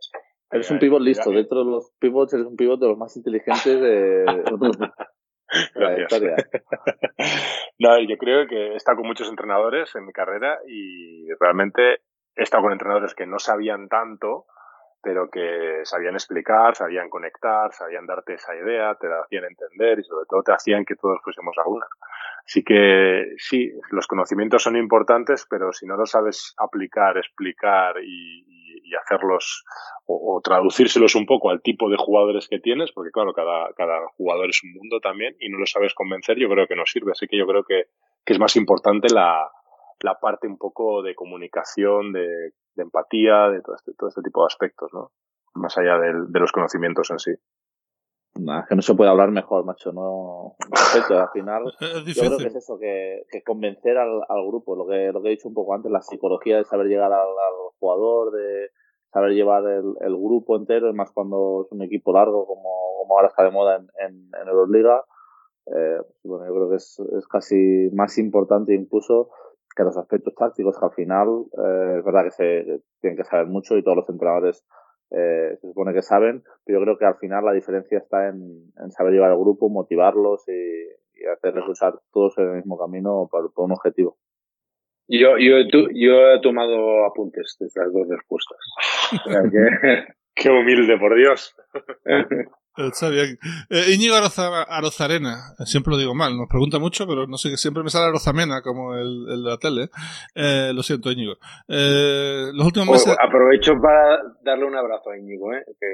Eres un pivot listo. Dentro de los pivots, eres un pivot de los más inteligentes de. no, yo creo que he estado con muchos entrenadores en mi carrera y realmente he estado con entrenadores que no sabían tanto, pero que sabían explicar, sabían conectar, sabían darte esa idea, te la hacían entender y sobre todo te hacían que todos fuésemos a una. Así que sí, los conocimientos son importantes, pero si no lo sabes aplicar, explicar y, y hacerlos o, traducírselos un poco al tipo de jugadores que tienes, porque claro, cada, cada jugador es un mundo también y no lo sabes convencer, yo creo que no sirve. Así que yo creo que, que es más importante la, la parte un poco de comunicación, de, empatía, de todo este, todo este tipo de aspectos, ¿no? Más allá de los conocimientos en sí. Nah, es que no se puede hablar mejor, macho, no respeto, al final yo creo que es eso, que, que convencer al, al, grupo, lo que, lo que he dicho un poco antes, la psicología de saber llegar al, al jugador, de saber llevar el, el, grupo entero, más cuando es un equipo largo como, como ahora está de moda en, en, en Euroliga, eh, bueno, yo creo que es, es casi más importante incluso que los aspectos tácticos, que al final eh, es verdad que se tienen que saber mucho y todos los entrenadores eh, se supone que saben, pero yo creo que al final la diferencia está en, en saber llevar al grupo, motivarlos y, y, hacerles usar todos en el mismo camino por, por un objetivo. Yo, yo, yo he tomado apuntes de estas dos respuestas. Qué humilde, por Dios. Está bien. Eh, Íñigo Arozarena, siempre lo digo mal, nos pregunta mucho, pero no sé, que siempre me sale Arozamena como el, el de la tele. Eh, lo siento, Íñigo. Eh, los últimos meses... Aprovecho para darle un abrazo a Íñigo, ¿eh? que,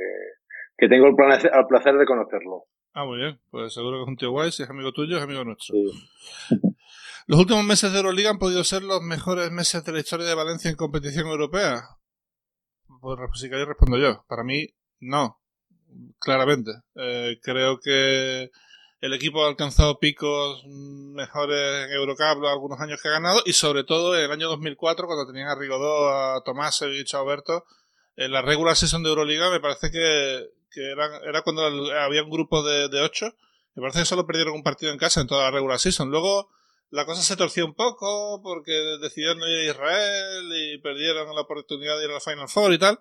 que tengo el placer, el placer de conocerlo. Ah, muy bien. Pues seguro que es un tío guay, si es amigo tuyo, es amigo nuestro. Sí. Los últimos meses de Euroliga han podido ser los mejores meses de la historia de Valencia en competición europea. pues si queréis respondo yo. Para mí, no. Claramente. Eh, creo que el equipo ha alcanzado picos mejores en Eurocup algunos años que ha ganado y sobre todo en el año 2004 cuando tenían a Rigodó, a Tomás y a Alberto en la regular season de Euroliga me parece que, era, cuando había un grupo de, de ocho me parece que solo perdieron un partido en casa en toda la regular season luego la cosa se torció un poco porque decidieron ir a Israel y perdieron la oportunidad de ir a la Final Four y tal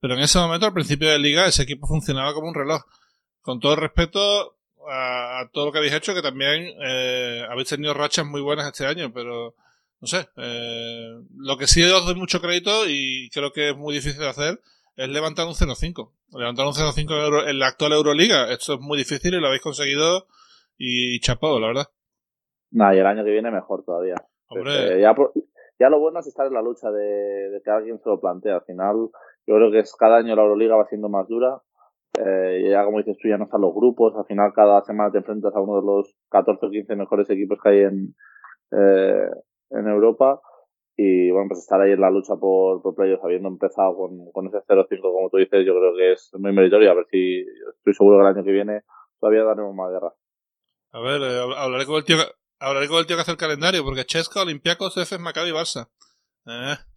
pero en ese momento al principio de liga ese equipo funcionaba como un reloj con todo el respeto a, todo lo que habéis hecho, que también eh, habéis tenido rachas muy buenas este año, pero no sé. Eh, lo que sí os doy mucho crédito y creo que es muy difícil de hacer es levantar un 0-5. Levantar un 0-5 en, la actual Euroliga. Esto es muy difícil y lo habéis conseguido y chapado, la verdad. Nada, y el año que viene mejor todavía. Hombre. ya, ya lo bueno es estar en la lucha de, de que alguien se lo plantea. Al final, yo creo que es, cada año la Euroliga va siendo más dura eh, ya como dices tú, ya no están los grupos, al final cada semana te enfrentas a uno de los 14 o 15 mejores equipos que hay en, eh, en Europa. Y bueno, pues estar ahí en la lucha por, por playoffs, habiendo empezado con, con ese 0-5, como tú dices, yo creo que es muy meritorio. A ver si estoy seguro que el año que viene todavía daremos más guerra. A ver, eh, hablaré con el tío. Hablaré con el tío que hace el calendario, porque Chesca, Olympiacos, Efes, Maccabi y Barça. Eh.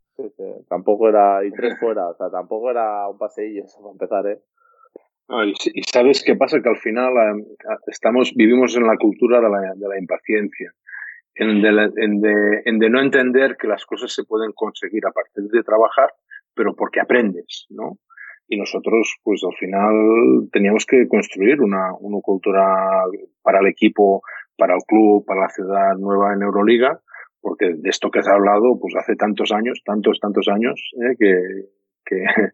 Tampoco era, y tres fuera, o sea, tampoco era un paseillo, eso para empezar, ¿eh? y, sabes qué pasa que al final eh, estamos vivimos en la cultura de la, de la impaciencia en de, en, de, en de, no entender que las cosas se pueden conseguir a partir de trabajar pero porque aprendes no y nosotros pues al final teníamos que construir una, una cultura para el equipo para el club para la ciudad nueva en Euroliga porque de esto que has hablado pues hace tantos años tantos tantos años eh, que que,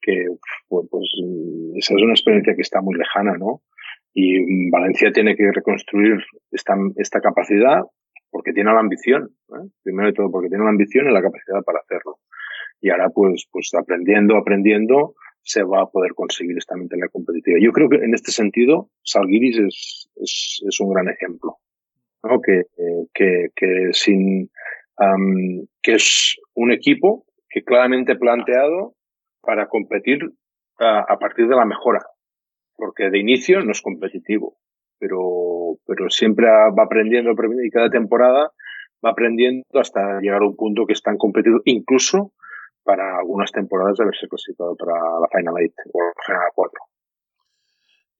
que pues, pues, esa es una experiencia que está muy lejana, ¿no? Y Valencia tiene que reconstruir esta, esta capacidad porque tiene la ambición, ¿eh? primero de todo porque tiene la ambición y la capacidad para hacerlo. Y ahora pues, pues aprendiendo, aprendiendo, se va a poder conseguir esta mentalidad competitiva. Yo creo que en este sentido, Salguiris es, es, es un gran ejemplo, ¿no? Que, que, que sin, um, que es un equipo que claramente planteado para competir a, partir de la mejora, porque de inicio no es competitivo, pero, pero siempre va aprendiendo, y cada temporada va aprendiendo hasta llegar a un punto que está en competido, incluso para algunas temporadas de haberse clasificado para la Final 8 o la Final 4.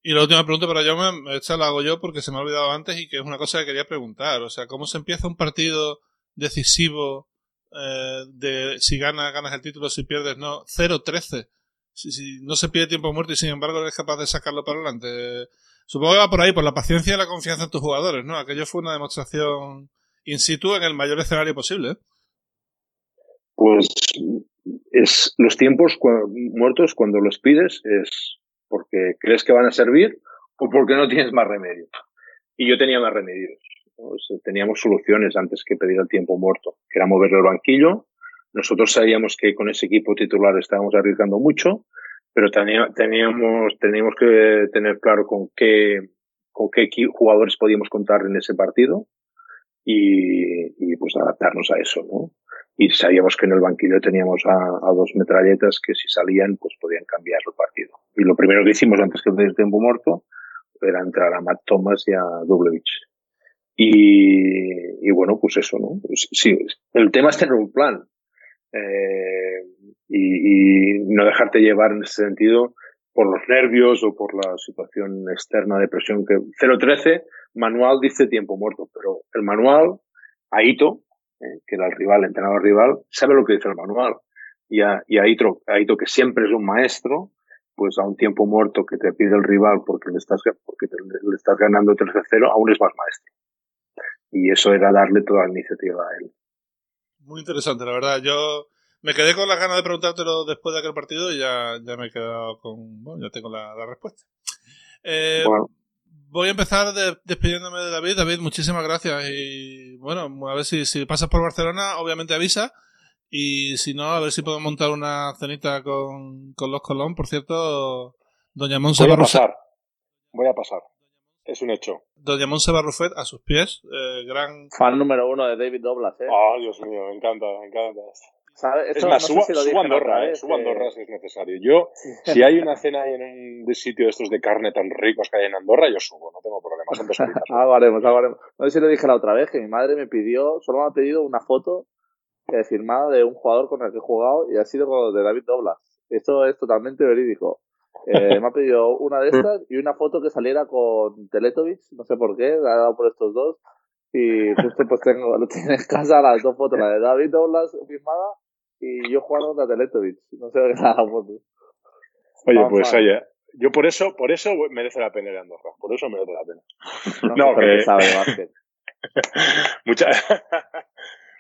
Y la última pregunta para yo, esta la hago yo porque se me ha olvidado antes y que es una cosa que quería preguntar. O sea, ¿cómo se empieza un partido decisivo eh, de si ganas, ganas el título, si pierdes, no. 0-13. Si, no se pide tiempo muerto y sin embargo eres capaz de sacarlo para adelante. Supongo que va por ahí, por la paciencia y la confianza en tus jugadores, ¿no? Aquello fue una demostración in situ en el mayor escenario posible. Pues es los tiempos muertos cuando los pides es porque crees que van a servir o porque no tienes más remedio. Y yo tenía más remedios. Teníamos soluciones antes que pedir el tiempo muerto, que era moverle el banquillo. Nosotros sabíamos que con ese equipo titular estábamos arriesgando mucho, pero teníamos, teníamos que tener claro con qué, con qué jugadores podíamos contar en ese partido y, y pues adaptarnos a eso, ¿no? Y sabíamos que en el banquillo teníamos a, dos metralletas que si salían, pues podían cambiar el partido. Y lo primero que hicimos antes que pedir tiempo muerto era entrar a Matt Thomas y a Dublevich. Y, y bueno, pues eso, ¿no? Pues sí, el tema es tener un plan eh, y, y, no dejarte llevar en ese sentido por los nervios o por la situación externa de presión que 0-13, manual dice tiempo muerto, pero el manual, Aito, eh, que era el rival, el entrenador rival, sabe lo que dice el manual. Y, a, y Aito, Aito, que siempre es un maestro, pues a un tiempo muerto que te pide el rival porque le estás, porque te, le estás ganando 13-0, aún es más maestro y eso era darle toda la iniciativa a él. Muy interesante, la verdad. Yo me quedé con las ganas de preguntártelo después de aquel partido y ya, ya me he quedado con. Bueno, ya tengo la, respuesta. Eh, voy a empezar despidiéndome de David. David, muchísimas gracias. Y bueno, a ver si, si pasas por Barcelona, obviamente avisa. Y si no, a ver si puedo montar una cenita con, con los Colón. Por cierto, Doña Monse Voy a pasar. Voy a pasar. Es un hecho. Doña Monse Barrufet a sus pies, eh, gran... Fan número uno de David Doblas, ¿eh? Oh, Dios mío, me encanta, me encanta. Es más, subo, Andorra, eh, subo Andorra si es necesario. Yo, si hay una cena en un sitio de estos de carne tan ricos que hay en Andorra, yo subo, no tengo problema, son dos horitas. algo haremos, algo haremos. No sé si lo dije la otra vez, que mi madre me pidió, solo me ha pedido una foto eh, firmada de un jugador con el que he jugado y ha sido con de David Doblas. Esto es totalmente verídico. Eh, me ha pedido una de estas y una foto que saliera con Teletovich, no sé por qué, la ha dado por estos dos. Y justo pues tengo, lo tiene en casa las dos fotos, la de David Douglas firmada y yo jugando contra Teletovich. No sé qué la foto. Oye, pues oye, yo por eso, por eso merece la pena ir a Andorra, por eso merece la pena. No, no que... sabe Muchas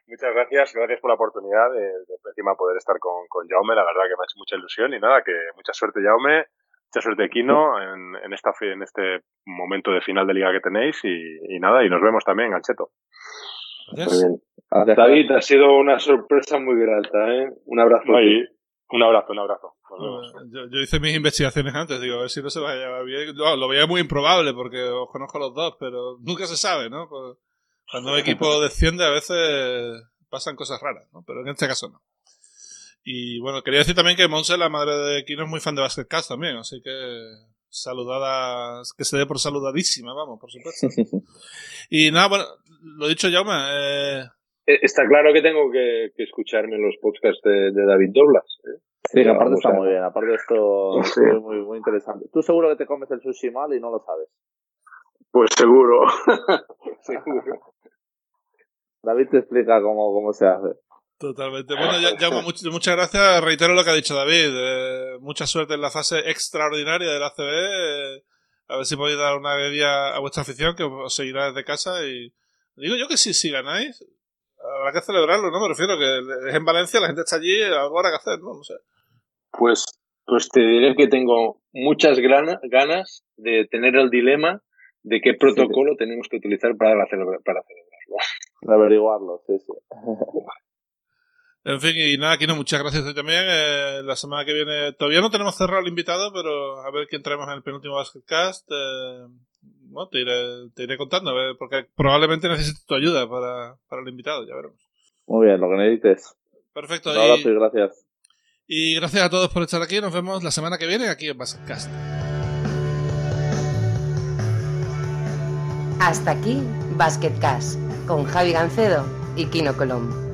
Muchas gracias, gracias por la oportunidad de, encima poder estar con, con Jaume, la verdad que me ha hecho mucha ilusión y nada, que mucha suerte Jaume, mucha suerte Kino en, en, esta, en este momento de final de liga que tenéis y, nada, y nos vemos también, Gancheto. David, ha sido una sorpresa muy grata, ¿eh? Un abrazo. un abrazo, un abrazo. Yo, hice mis investigaciones antes, digo, a ver si no se va a llevar bien. lo veía muy improbable porque os conozco a los dos, pero nunca se sabe, ¿no? Pues, cuando un equipo desciende a veces pasan cosas raras, ¿no? Pero en este caso no. Y bueno, quería decir también que Monse, la madre de Kino, es muy fan de Basket Cast también, así que saludada, que se dé por saludadísima, vamos, por supuesto. y nada, bueno, lo dicho, Jaume. Eh... eh está claro que tengo que, escucharme los podcasts de, David Doblas. ¿eh? Sí, aparte está muy bien, aparte esto es muy, muy interesante. Tú seguro que te comes el sushi mal y no lo sabes. Pues seguro. seguro. David te explica cómo, cómo se hace. Totalmente. Bueno, ya, muchas gracias. Reitero lo que ha dicho David. Eh, mucha suerte en la fase extraordinaria del ACB. Eh, a ver si podéis dar una media a vuestra afición que os seguirá desde casa. Y digo yo que si, si ganáis, habrá que celebrarlo, ¿no? Me refiero que es en Valencia, la gente está allí, algo habrá que hacer, ¿no? No sé. Pues, pues te diré que tengo muchas ganas de tener el dilema de qué protocolo tenemos que utilizar para, la para celebrarlo averiguarlo, sí, sí. En fin, y nada, aquí no, muchas gracias también. Eh, la semana que viene, todavía no tenemos cerrado el invitado, pero a ver quién traemos en el penúltimo Basketcast. Eh, bueno, te iré, te iré contando, porque probablemente necesite tu ayuda para, para el invitado, ya veremos. Muy bien, lo que necesites. Perfecto. Un abrazo y, gracias. Y gracias a todos por estar aquí. Nos vemos la semana que viene aquí en Basketcast. Hasta aquí Basketcast con Javi Gancedo y Kino Colombo.